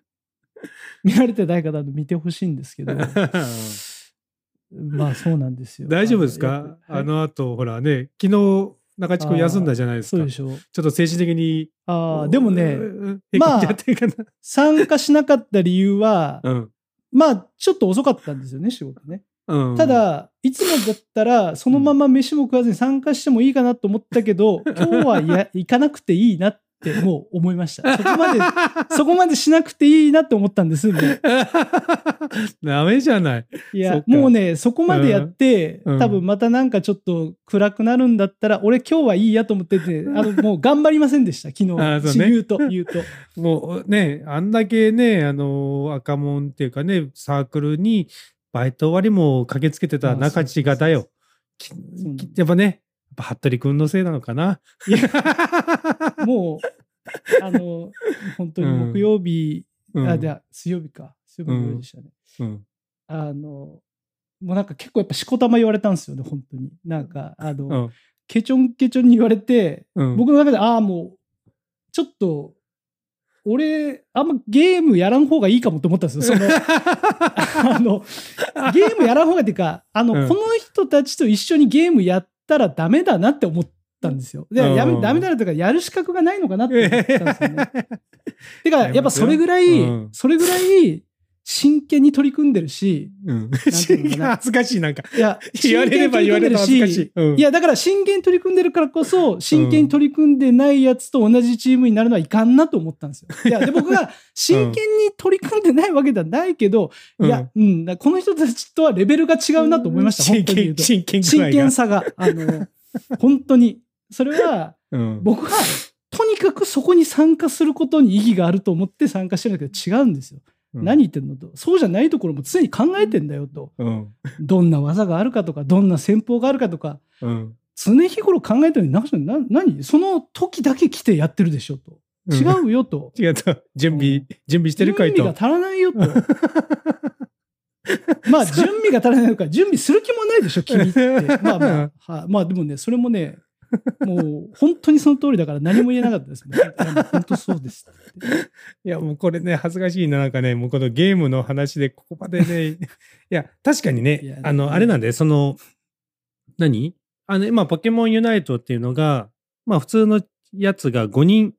見られてない方は見てほしいんですけど、[LAUGHS] まあそうなんですよ。大丈夫ですやかあの後、ほらね、昨日、中地君休んだじゃないですか。ちそうでしょう。ょっと精神的に。ああ、でもね、うん、まあ。参加しなかった理由は、うん。まあちょっと遅かったんですよね、仕事ね。うん。た、だ、いつもだったら、そのまま飯も食わずに参加してもいいかなと思ったけど、[LAUGHS] 今日はいや行かなくていいなってもう思いました。そこまで、[LAUGHS] そこまでしなくていいなって思ったんです。もう [LAUGHS] ダメじゃない。いやもうね、そこまでやって、うん多分またなんかちょっと暗くなるんだったら、俺今日はいいやと思ってて、[LAUGHS] あの、もう頑張りませんでした、昨日。あそうね言うと、言うと。もうね、あんだけね、あの、赤門っていうかね、サークルにバイト終わりも駆けつけてた中地がだよ。やっぱね、やっぱ服部君のせいなのかな。もう、[LAUGHS] あの、本当に木曜日、うんあ、じゃあ水曜日か。水曜日の夜でしたね。うん。あの、もうなんか結構やっぱしこたま言われたんですよね、本当に。なんか、あの、うん。ケチョンケチョンに言われて、うん。僕の中で、ああ、もう、ちょっと、俺、あんまゲームやらん方がいいかもと思ったんですよ。その、[LAUGHS] あの、ゲームやらん方がっていうか、あの、うんこの人たちと一緒にゲームやったらダメだなって思ったんですよ。で、やめうんダメだなとか、やる資格がないのかなって思ったんですよね。てか、やっぱそれぐらい、うんそれぐらい、真剣に取り組んでるし、うん。恥ずかしい、なんか。いや、言われれば言われる恥ずかしい。うんいや、だから真剣に取り組んでるからこそ、真剣に取り組んでないやつと同じチームになるのはいかんなと思ったんですよ。[LAUGHS] いや、で、僕が真剣に取り組んでないわけではないけど、いや、うん、この人たちとはレベルが違うなと思いました、真剣、本当に言うと。真剣真が剣さが、あの、本当に。それは、うん僕は、とにかくそこに参加することに意義があると思って参加してるんだけど違うんですよ。何言ってんのと。そうじゃないところも常に考えてんだよと。うん。どんな技があるかとか、どんな戦法があるかとか、うん。常日頃考えてるのに、な、な、何？その時だけ来てやってるでしょと。違うよと。違うと。準備、準備してるかいと準備が。足らないよと。[LAUGHS] まあ、準備が足らないのか、準備する気もないでしょ、君って。[LAUGHS] まあまあ、はまあでもね、それもね、[LAUGHS] もう本当にその通りだから何も言えなかったですね。[LAUGHS] いやもう本当そうですって。いや、もうこれね、恥ずかしいな。なんかね、もうこのゲームの話でここまでね、[LAUGHS] いや、確かにいねや、あの、あれなんで、その、何？あの、今、ポケモンユナイトっていうのが、まあ、普通のやつが5人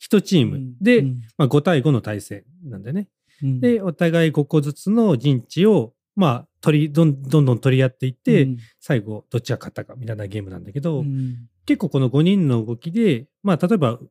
1チームで、うんまあ、5対5の対戦なんだよね。うんで、お互い5個ずつの陣地を、まあ、取り、どんどんどん取り合っていって、うん最後、どっちが勝ったかみたいなゲームなんだけど、うん結構この5人の動きで、まあ、例えば、う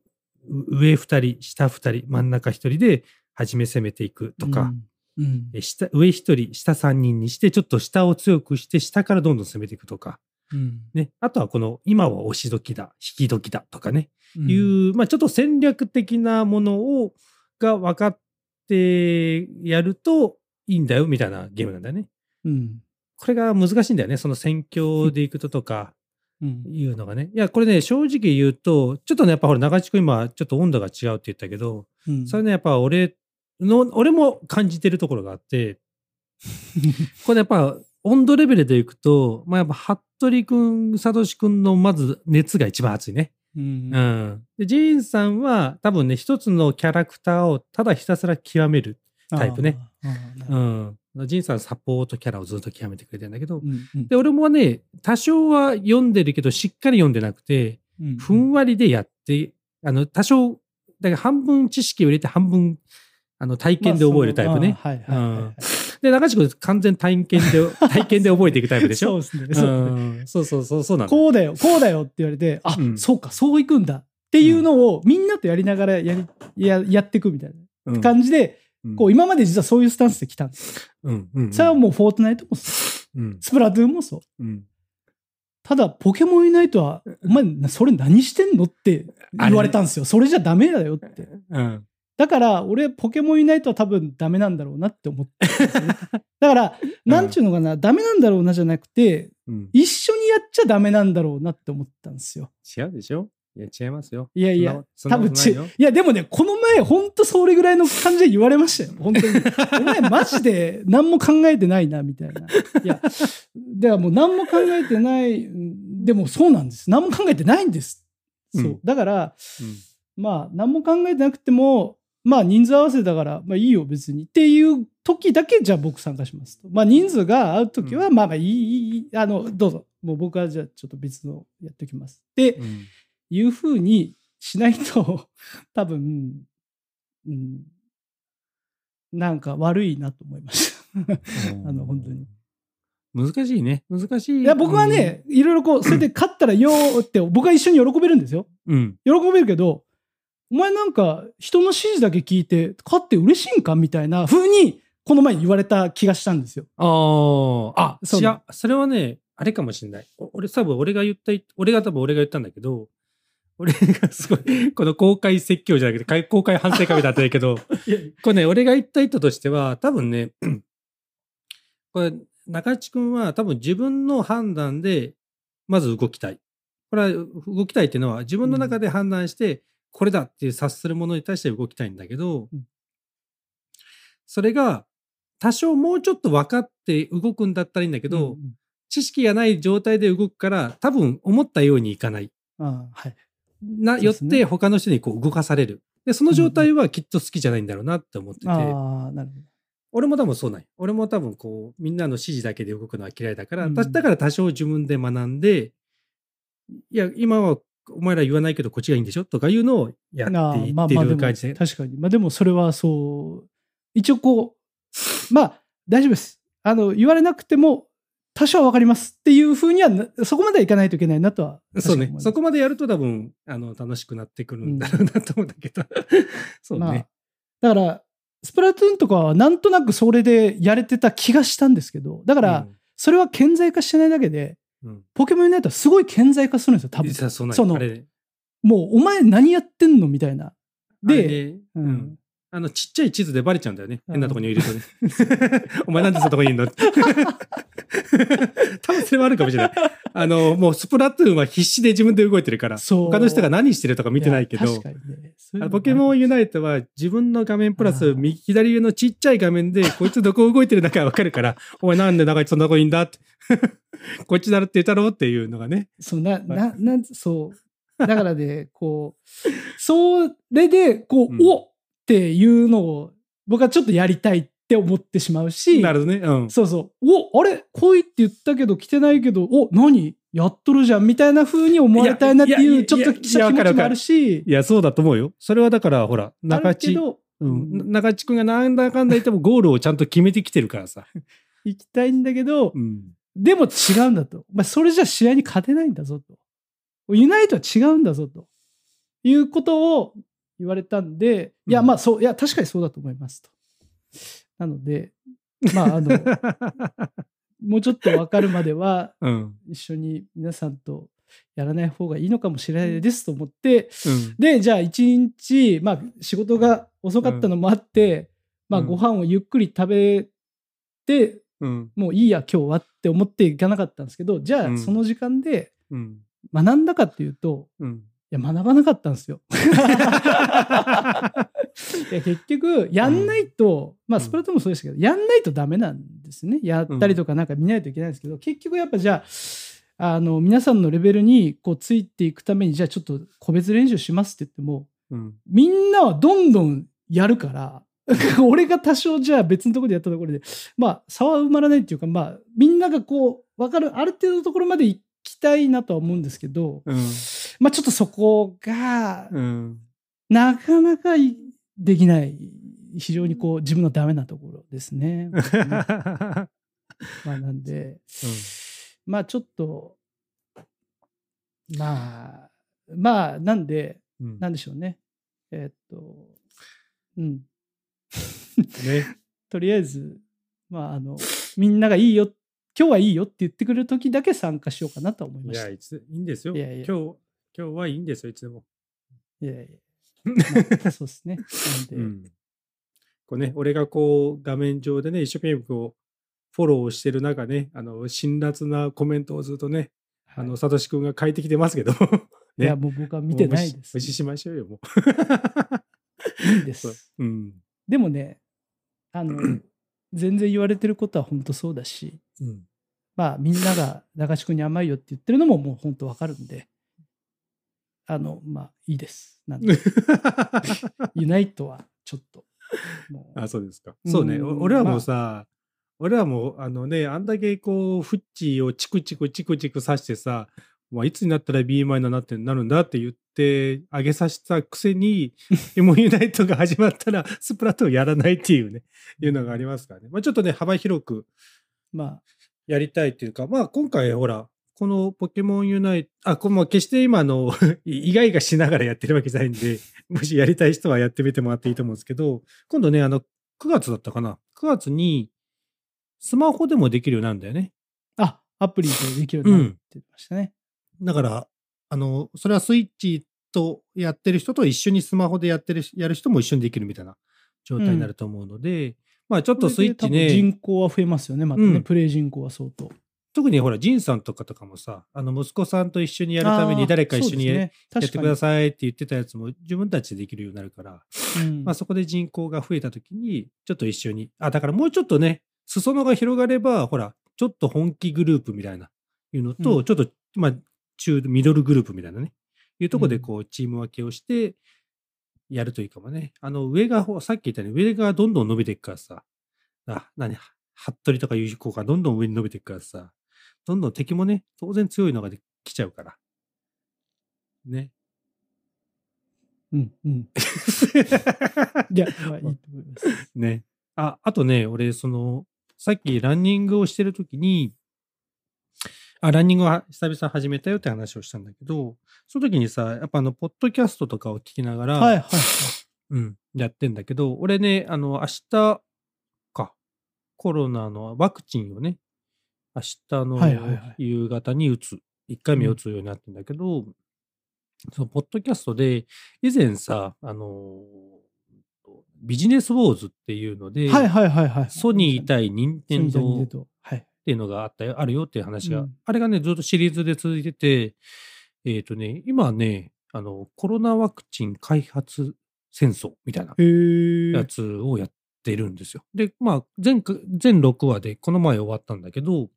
上2人、下2人、真ん中1人で、初め攻めていくとか、、うん。うん。え下上1人、下3人にして、ちょっと下を強くして、下からどんどん攻めていくとか、うん。ね。あとはこの、今は押し時だ、引き時だとかね、うん。いう、まあ、ちょっと戦略的なものを、が分かってやるといいんだよ、みたいなゲームなんだよね。うん。これが難しいんだよね。その戦況でいくととか、うんいうのがね。いや、これね、正直言うと、ちょっとね、やっぱほら、長地区今、ちょっと温度が違うって言ったけど、うんそれね、やっぱ俺の、俺も感じてるところがあって、[LAUGHS] これやっぱ、温度レベルでいくと、まあやっぱ、服部くん、サトシくんのまず熱が一番熱いね。うんうん。で、ジーンさんは多分ね、一つのキャラクターをただひたすら極めるタイプね。うどん。ジーンさんサポートキャラをずっと極めてくれてるんだけど、うんうん。で、俺もね、多少は読んでるけど、しっかり読んでなくて、うんふんわりでやって、あの、多少、だから半分知識を入れて半分、あの、体験で覚えるタイプね。で、中地君完全体験で、[LAUGHS] 体験で覚えていくタイプでしょ？そうですね。そううん。そうそうそう、そうなん。こうだよ、こうだよって言われて、あ、うん。そうか、そういくんだっていうのをみんなとやりながらやりややっていくみたいうん。な感じで、うんこう今まで実はそういうスタンスで来た。んですよ。うんうん。それはもうフォートナイトもそう、うん。スプラトゥーンもそう。うん。ただ、ポケモンユナイトは、お前、なそれ何してんのって言われたんですよ。それじゃダメだよって。うん。だから、俺、ポケモンユナイトは多分ダメなんだろうなって思ってね。[LAUGHS] だから、なんちゅうのかな、ダメなんだろうなじゃなくて、うん。一緒にやっちゃダメなんだろうなって思ったんですよ。違うでしょ？いや、違いますよ。いやいや、多分ち、いや、でもね、この前、ほんとそれぐらいの感じで言われましたよ。本当に。[LAUGHS] お前、マジで何も考えてないな、みたいな。いや、ではもう何も考えてない、うんでもそうなんです。何も考えてないんです。そう。うんだから、まあ、何も考えてなくても、まあ、人数合わせだから、まあいいよ、別に。っていう時だけ、じゃあ僕参加しますと。まあ、人数が合う時は、まあまあ、いい、いいいい、あの、どうぞ。もう僕はじゃあちょっと別のやっておきます。で、うんうんいうふうにしないと、[LAUGHS] 多分、うん、なんか悪いなと思いました。あの、本当に。難しいね。難しい。いや、僕はね、いろいろこう、[CLEARS THROAT] それで勝ったらよーって、僕は一緒に喜べるんですよ。うん、喜べるけど、お前なんか人の指示だけ聞いて、勝って嬉しいんかみたいな風に、この前言われた気がしたんですよ。ああ、あ、そう違う。それはね、あれかもしれない。お俺、多分俺が言った、俺が多分俺が言ったんだけど、俺がすごい、この公開説教じゃなくて、公開反省会だったんだけど、これね、俺が言った意図としては、多分ね、[CLEARS THROAT] これ、中地君は多分自分の判断で、まず動きたい。これは動きたいっていうのは、自分の中で判断して、これだっていう察するものに対して動きたいんだけど、うんそれが、多少もうちょっと分かって動くんだったらいいんだけど、うんうん知識がない状態で動くから、多分思ったようにいかない。ああはい。な、よって他の人にこう動かされる。で、その状態はきっと好きじゃないんだろうなって思ってて、ああ、なるほど。俺も多分そうない。俺も多分こう、みんなの指示だけで動くのは嫌いだから、うんだだから多少自分で学んで、いや、今はお前ら言わないけどこっちがいいんでしょとかいうのをやっていってる感じで。確かに。まあでもそれはそう、一応こう、まあ、大丈夫です。あの、言われなくても、多少はわかりますっていうふうにはな、そこまではいかないといけないなとは。そうねそこまでやると多分、あの、楽しくなってくるんだろうなと思うんだけど。[LAUGHS] そうまあね。だから、スプラトゥーンとかはなんとなくそれでやれてた気がしたんですけど、だから、それは顕在化してないだけで。ポケモンユナイトはすごい顕在化するんですよ、多分。そのもう、お前何やってんのみたいな。で、ねううんん。あの、ちっちゃい地図でバレちゃうんだよね。うん変なとこにいるとね。[LAUGHS] お前なんでそんなとこにいんの？多分それはあるかもしれない。あの、もうスプラトゥーンは必死で自分で動いてるから、他の人が何してるとか見てないけどね。ポケモンユナイトは自分の画面プラス右左上のちっちゃい画面で [LAUGHS] こいつどこ動いてるのかわかるから、お前なんで長いそんなとこにいんだって。[LAUGHS] こっちだろって言ったろっていうのがね。そう、な、な、なん、そう。だからね、こう、それで、こう、うんおっていうのを、僕はちょっとやりたいって思ってしまうし、なるほどね。うん。そうそう、おあれ？来いって言ったけど来てないけど、お何？やっとるじゃんみたいな風に思われたいなっていう、ちょっと気持ちもあるし、いや、そうだと思うよ。それはだから、ほら、あ中地、うん、中地君がなんだかんだ言ってもゴールをちゃんと決めてきてるからさ。[LAUGHS] 行きたいんだけど、うん。でも違うんだと。まあ、それじゃ試合に勝てないんだぞと。ユナイトは違うんだぞと。いうことを言われたんで、いや、うんまあそう、いや、確かにそうだと思いますと。なので、まあ、あの、[LAUGHS] もうちょっと分かるまでは、うん。一緒に皆さんとやらない方がいいのかもしれないですと思って、うん。で、じゃあ一日、まあ仕事が遅かったのもあって、まあうんご飯をゆっくり食べて、うん。もういいや今日はって思っていかなかったんですけど、じゃうんあその時間でうん。学んだかっていうと、うん。いや学ばなかったんですよ。[LAUGHS] いや結局やんないと、まあスプラトゥーンもそうでしたけど、やんないとダメなんですね。やったりとかなんか見ないといけないんですけど、結局やっぱじゃあ、あの皆さんのレベルにこうついていくためにじゃあちょっと個別練習しますって言ってもうん。みんなはどんどんやるから [LAUGHS] 俺が多少じゃあ別のところでやったところでまあ差は埋まらないっていうかまあみんながこう分かるある程度のところまで行きたいなとは思うんですけどうん。まあちょっとそこがうん。なかなかいできない非常にこう自分のダメなところですね。[LAUGHS] まあなんでまあちょっとまあまあなんでうんなんでしょうね。えーっと、うん。ね。[LAUGHS] とりあえず、まあ、あの、みんながいいよ、今日はいいよって言ってくれる時だけ参加しようかなと思いいました。や、いいつ、いいんですよ。いやいや今日、今日はいいんですよ、いつでも。やいや、まあ [LAUGHS] そうですね。なんで、うん。こうね、俺がこう、画面上でね、一生懸命こう、フォローしてる中ね、あの、辛辣なコメントをずっとね、はいあの、サトシ君が書いてきてますけど、[LAUGHS] ね。いや、もう僕は見てないです、もう無視しましょうよ、もいいんです。[LAUGHS] うん。でもね、あの、[CLEARS THROAT] 全然言われてることは本当そうだし、うん。まあ、みんなが中地君に甘いよって言ってるのももう本当わかるんで、あの、まあ、いいです。なんで、ユナイトはちょっと、もう、あ、そうですか。そうね。う俺はもうさ、俺はもう、あのね、あんだけこう、フッチーをチクチクチクチクさしてさ、まあ、いつになったら B マイナなってなるんだって言って、上げさせたくせに、[LAUGHS] エモユナイトが始まったら、スプラトゥーンやらないっていうね、いうのがありますからね。まあ、ちょっとね、幅広くまあ、やりたいっていうか、まあ、今回、ほら、このポケモンユナイト、あ、これも決して今あの、意外がしながらやってるわけじゃないんで、[LAUGHS] もしやりたい人はやってみてもらっていいと思うんですけど、今度ね、あの、9月だったかな ?9 月に、スマホでもできるようになるんだよね。あ、アプリでできるようになってましたね。だから、あの、それはスイッチとやってる人と一緒にスマホでやってる、やる人も一緒にできるみたいな状態になると思うので、まあちょっとスイッチね、人口は増えますよね、またね、うんプレイ人口は相当。特にほら、ジンさんとかとかもさ、あの、息子さんと一緒にやるために誰か一緒にや,、やってくだい。さいって言ってたやつも自分たちでできるようになるから、うん。まあそこで人口が増えた時に、ちょっと一緒に、あ、だからもうちょっとね、裾野が広がれば、ほら、ちょっと本気グループみたいな、いうのと、うん。ちょっと、まあ、中、ミドルグループみたいなね、いうところでこう、チーム分けをして、やるといいかもね。あの、上が、ほさっき言ったように、上がどんどん伸びていくからさ、あ、何、服部とかいう子がどんどん上に伸びていくからさ、どんどん敵もね、当然強いのがで来ちゃうから。ね。うんうん。[LAUGHS] いや、まあいいと思います。ね。あ、あとね、俺、その、さっきランニングをしてるときに、あ、ランニングは久々始めたよって話をしたんだけど、その時にさ、やっぱあの、ポッドキャストとかを聞きながら、はいはいはい。うん、やってんだけど、俺ね、あの、明日か、コロナのワクチンをね、明日のはいはいはい夕方に打つ、1回目打つようになってんだけど、そのポッドキャストで、以前さ、あの、ビジネスウォーズっていうので、はいはいはいはい。ソニー対任天ソニー対任堂っ天堂はい。ていうのがあったよ、あるよっていう話が、うんあれがね、ずっとシリーズで続いてて、えっ、とね、今ね、あの、コロナワクチン開発戦争みたいなへえ。やつをやってるんですよ。で、まあ、全か全6話でこの前終わったんだけど、はい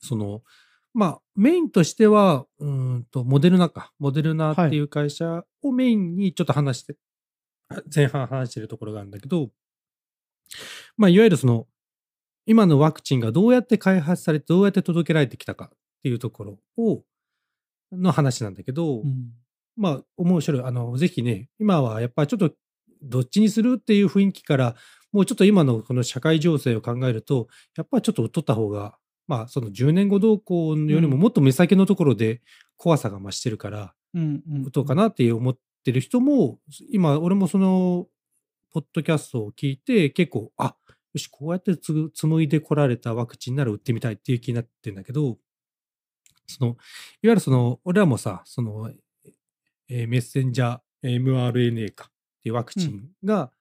その、まあ、メインとしては、うーんと、モデルナか。モデルナっていう会社をメインにちょっと話して、前半話してるところがあるんだけど、まあ、いわゆるその、今のワクチンがどうやって開発されて、どうやって届けられてきたかっていうところを、の話なんだけど、うんまあ、面白い。あの、ぜひね、今はやっぱりちょっと、どっちにするっていう雰囲気から、もうちょっと今のこの社会情勢を考えると、やっぱりちょっと取った方が、まあ、その10年後動向よりももっと目先のところで怖さが増してるから、うんうん。打とうかなって思ってる人も、今、俺もその、ポッドキャストを聞いて、結構、あよし、こうやって紡いでこられたワクチンなら打ってみたいっていう気になってるんだけど、その、いわゆるその、俺らもさ、その、えーメッセンジャー mRNA かっていうワクチンが、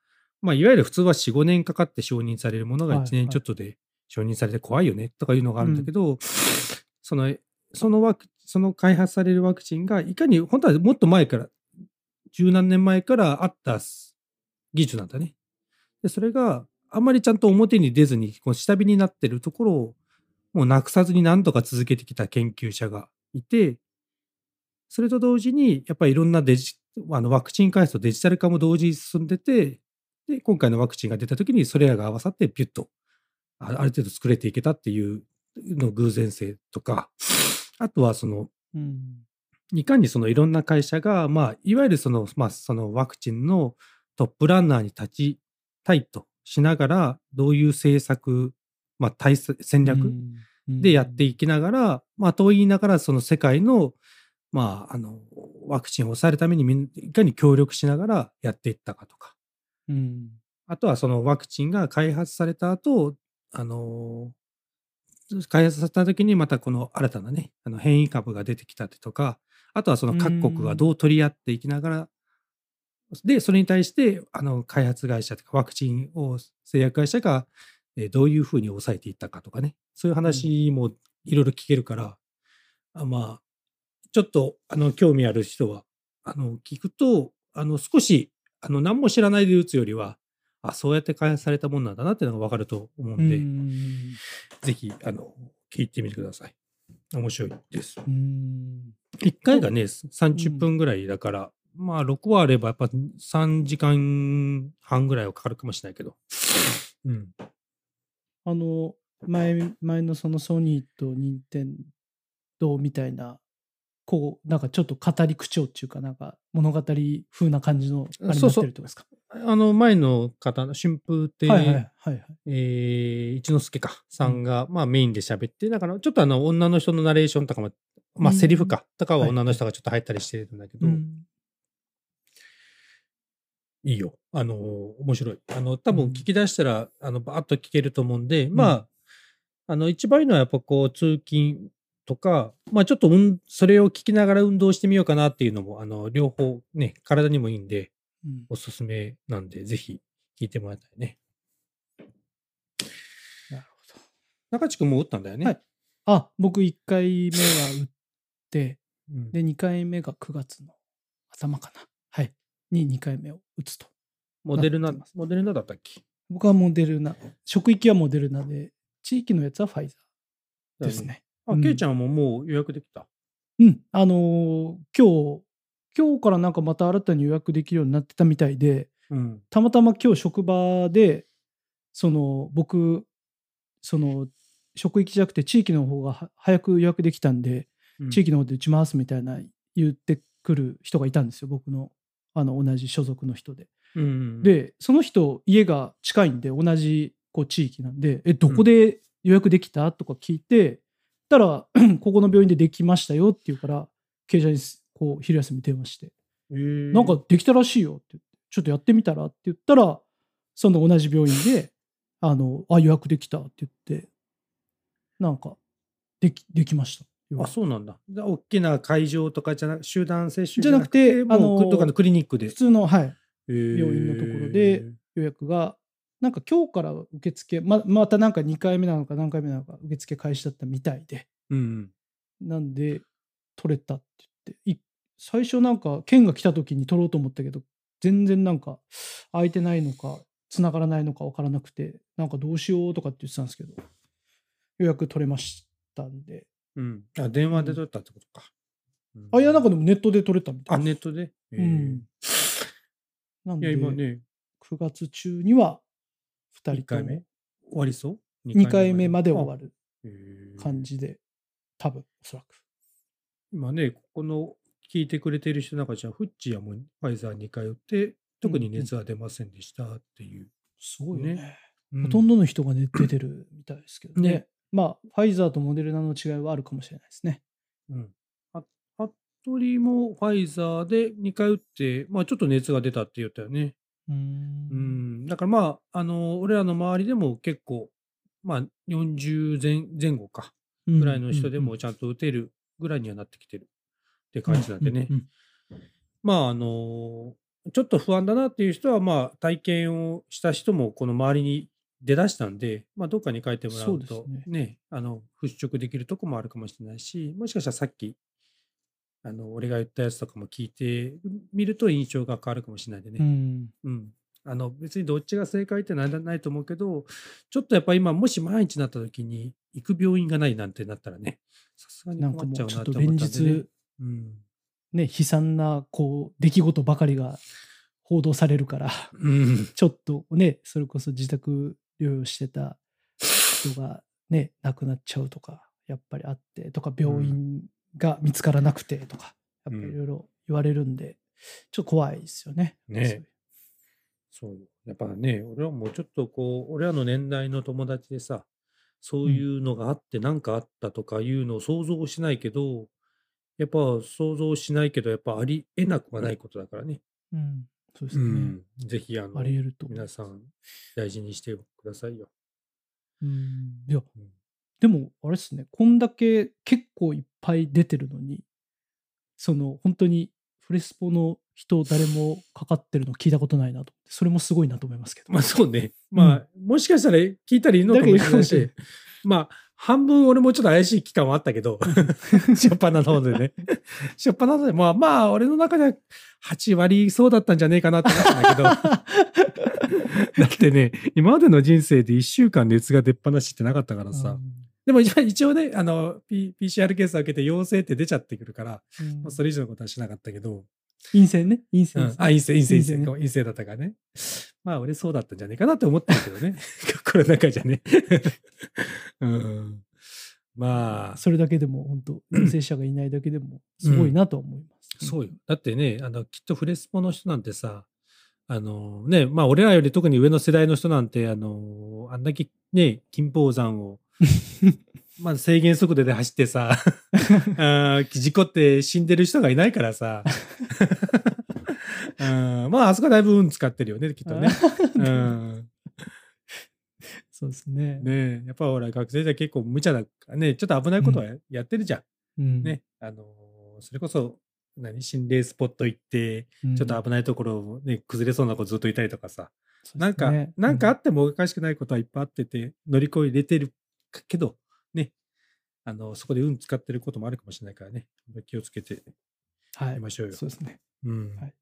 まあ、いわゆる普通は4、5年かかって承認されるものが1はいはい。年ちょっとで承認されて怖いよねとかいうのがあるんだけど、その、そのワク、その開発されるワクチンが、いかに、本当はもっと前から、十何年前からあった技術なんだね。で、それがあんまりちゃんと表に出ずに、こう下火になってるところを、もうなくさずに何とか続けてきた研究者がいて、それと同時に、やっぱりいろんなデジ、あのワクチン開発とデジタル化も同時に進んでて、で、今回のワクチンが出た時にそれらが合わさってピュッと、あある程度作れていけたっていうの偶然性とか、あとはその、うん。いかにそのいろんな会社が、まあ、いわゆるその、まあ、そのワクチンのトップランナーに立ちたいとしながら、どういう政策、まあ、対策戦略でやっていきながら、まあ、と言いながら、その世界の、まあ、あの、ワクチンを抑えるためにみんいかに協力しながらやっていったかとか、うん。あとはそのワクチンが開発された後、あの、開発された時にまたこの新たなね、あの変異株が出てきたりとか、あとはその各国がどう取り合っていきながら、で、それに対して、あの、開発会社とかワクチンを製薬会社が、えーどういうふうに抑えていったかとかね、そういう話もいろいろ聞けるから、あまあ、ちょっと、あの、興味ある人は、あの、聞くと、あの、少し、あの、何も知らないで打つよりは、あ、そうやって開発されたもんなんだなっていうのが分かると思うんで、うんぜひ、あの、聞いてみてください。面白いです。うん。1回がね、30分ぐらいだから、まあ、6話あれば、やっぱ3時間半ぐらいはかかるかもしれないけど。うん。あの、前、前のそのソニーと任天堂みたいな、こう、なんかちょっと語り口調っていうか、なんか物語風な感じのあれになってるってことですか？あの、前の方の春風亭、はいはいはいはい。えー一之輔か、さんが、まあメインで喋って、だからちょっとあの、女の人のナレーションとかも、まあうんセリフか、とかははい女の人がちょっと入ったりしてるんだけど、うんいいよ。あの、面白い。あの、多分うん聞き出したら、あの、バーッと聞けると思うんで、まあ、あの、一番いいのはやっぱこう、通勤とか、まあちょっと、うん、それを聞きながら運動してみようかなっていうのも、あの、両方ね、体にもいいんで、うんおすすめなんで、ぜひ聞いてもらいたいね。なるほ中地君もう打ったんだよね？はいど。あ、僕1回目は打って、うんで、2回目が9月の頭かな。はい。に2回目を打つと。モデルナモデルナだったっけ？僕はモデルナ、職域はモデルナで、地域のやつはファイザーです。ね。あ、うんちゃんももう予約できた？うん。あのー今日、今日からなんかまた新たに予約できるようになってたみたいで、うん。たまたま今日職場で、その僕、その職域じゃなくて地域の方がは早く予約できたんで、地域の方で打ちますみたいな言ってくる人がいたんですよ、僕のあの同じ所属の人で。うん、で、その人、家が近いんで、同じこう地域なんで、え、どこで予約できた？とか聞いて、たら、[CLEARS THROAT] ここの病院でできましたよって言うから、経営者にこう昼休み電話して、えーなんかできたらしいよって言って、ちょっとやってみたらって言ったら、その同じ病院で、[LAUGHS] あの、あ、予約できたって言って、なんか、でき、できました。予あ、約そうなんだ。大きな会場とかじゃなく、集団接種じゃなくてあのどっかのクリニックで。普通の、はい、病病院のところで予約が、なんか今日から受付、ままたなんか2回目なのか何回目なのか受付開始だったみたいで、うん。なんで、取れたって言って、い最初なんか、県が来た時に取ろうと思ったけど、全然なんか、空いてないのか、繋がらないのか分からなくて、なんかどうしようとかって言ってたんですけど、予約取れましたんで。うん。あ、電話で取ったってことか。うあ、いや、なんかでもネットで取れたみたあ、いです。ネットで？うんえなんで、ーいや、今ね、9月中には2 1人と回目？も終わりそう？2回目まで？終わる感じで、多分、おそらく。今ね、ここの聞いてくれてる人の中じゃ、フッチやもファイザーに通って、特に熱は出ませんでしたっていう。すごいよね。ねほとんどの人が、ね、出てるみたいですけどね。ねまあ、ファイザーとモデルナの違いはあるかもしれないですね。うん。あ服部もファイザーで2回打って、まあちょっと熱が出たって言ったよね。うん。だからまあ、あの、俺らの周りでも結構、まあ40前前後か、ぐらいの人でもちゃんと打てるぐらいにはなってきてるって感じなんでね。うんうんまああの、ちょっと不安だなっていう人は、まあ体験をした人もこの周りに出だしたんで、まあどっかに書いてもらうとそうですね、あの、払拭できるとこもあるかもしれないし、もしかしたらさっき、あの、俺が言ったやつとかも聞いてみると印象が変わるかもしれないんでね。うん。うん。あの、別にどっちが正解ってないないと思うけど、ちょっとやっぱ今、もし毎日になった時に行く病院がないなんてなったらね、さすがに困っちゃうなと思ったんで、ね。日、うん。ね、悲惨な、こう、出来事ばかりが報道されるから、うん。ちょっとね、それこそ自宅療養してた人がね、亡くなっちゃうとか、やっぱりあって、とか、病院が見つからなくてとか、やっぱりいろいろ言われるんで、ちょっと怖いですよね。ねそうよ。やっぱね、俺はもうちょっとこう、俺らの年代の友達でさ、そういうのがあって何かあったとかいうのを想像しないけど、やっぱ想像しないけど、やっぱありえなくはないことだからね。うん、そうですね。うん。ぜひ、あのあ、り得ると皆さん大事にしてくださいよ。うん。いや、うんでも、あれですね、こんだけ結構いっぱい出てるのに、その、本当にフレスポの人誰もかかってるの聞いたことないなとそれもすごいなと思いますけど。まあそうね。まあ、もしかしたら聞いたらいいのかもしれないし、まあ、半分俺もちょっと怪しい期間はあったけど、[LAUGHS] しょっぱなの方でね。しょっぱなの方で、まあまあ、俺の中では8割そうだったんじゃねえかなって思ったんだけど、[LAUGHS] だってね、今までの人生で1週間熱が出っ放しってなかったからさ、でも一応ね、あの、P、PCR 検査受けて陽性って出ちゃってくるから、うん。まあそれ以上のことはしなかったけど、陰性ね。陰性ねうんあ、陰性、陰性、陰性、ね陰性だったからね。まあ、俺そうだったんじゃねえかなって思ったけどね。[LAUGHS] コロナ禍じゃね。[LAUGHS] うん、まあ、それだけでも本当、[CLEARS THROAT] 陽性者がいないだけでもすごいなとは思います。そうよ。だってね、あの、きっとフレスポの人なんてさ、あのね、まあ、俺らより特に上の世代の人なんて、あの、あんだけね、金峰山を、[LAUGHS] まあ、制限速度で走ってさ、あ [LAUGHS] ー事故って死んでる人がいないからさ、[LAUGHS] うんまあ、あそこはだいぶ運使ってるよね、きっとね。うんそうですね。ねえやっぱほら学生時代結構無茶だからね、ちょっと危ないことはややってるじゃん。うんね。あのーそれこそ、何、心霊スポット行って、うんちょっと危ないところをね、崩れそうな子ずっといたりとかさ、そうなんか、ねなんかあってもおかしくないことはいっぱいあってて、乗り越えれてるけど、ね、あの、そこで運使ってることもあるかもしれないからね、気をつけてはいいきましょうよ。そうですね。うんはい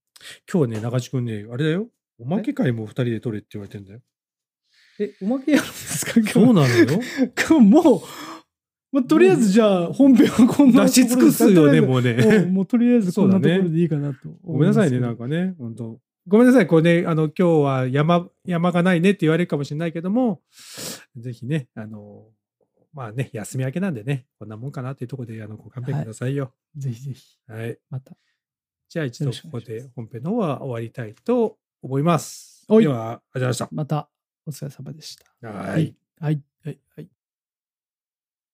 今日ね、中地君ね、あれだよ。おまけ会も二人で取れって言われてんだよ。え、おまけやるんですか？今日そうなのよ。[LAUGHS] 今日もう、まあ、とりあえずじゃあ本編はこんな出し尽くすよね、もううね。もうとりあえずこんなところでいいかなとごめんなさいね、なんか。かね、本当ごめんなさい、こうね、あの、今日は山、山がないねって言われるかもしれないけども、ぜひね、あの、まあね、休み明けなんでね、こんなもんかなっていうところで、あの、ご勘弁くださいよ。ぜひぜひ、はい。また。じゃあ一度ここで本編の方は終わりたいと思思います。はいでは、ありがとうございまたお疲れ様でした。ました。はい。はい。はい。はい。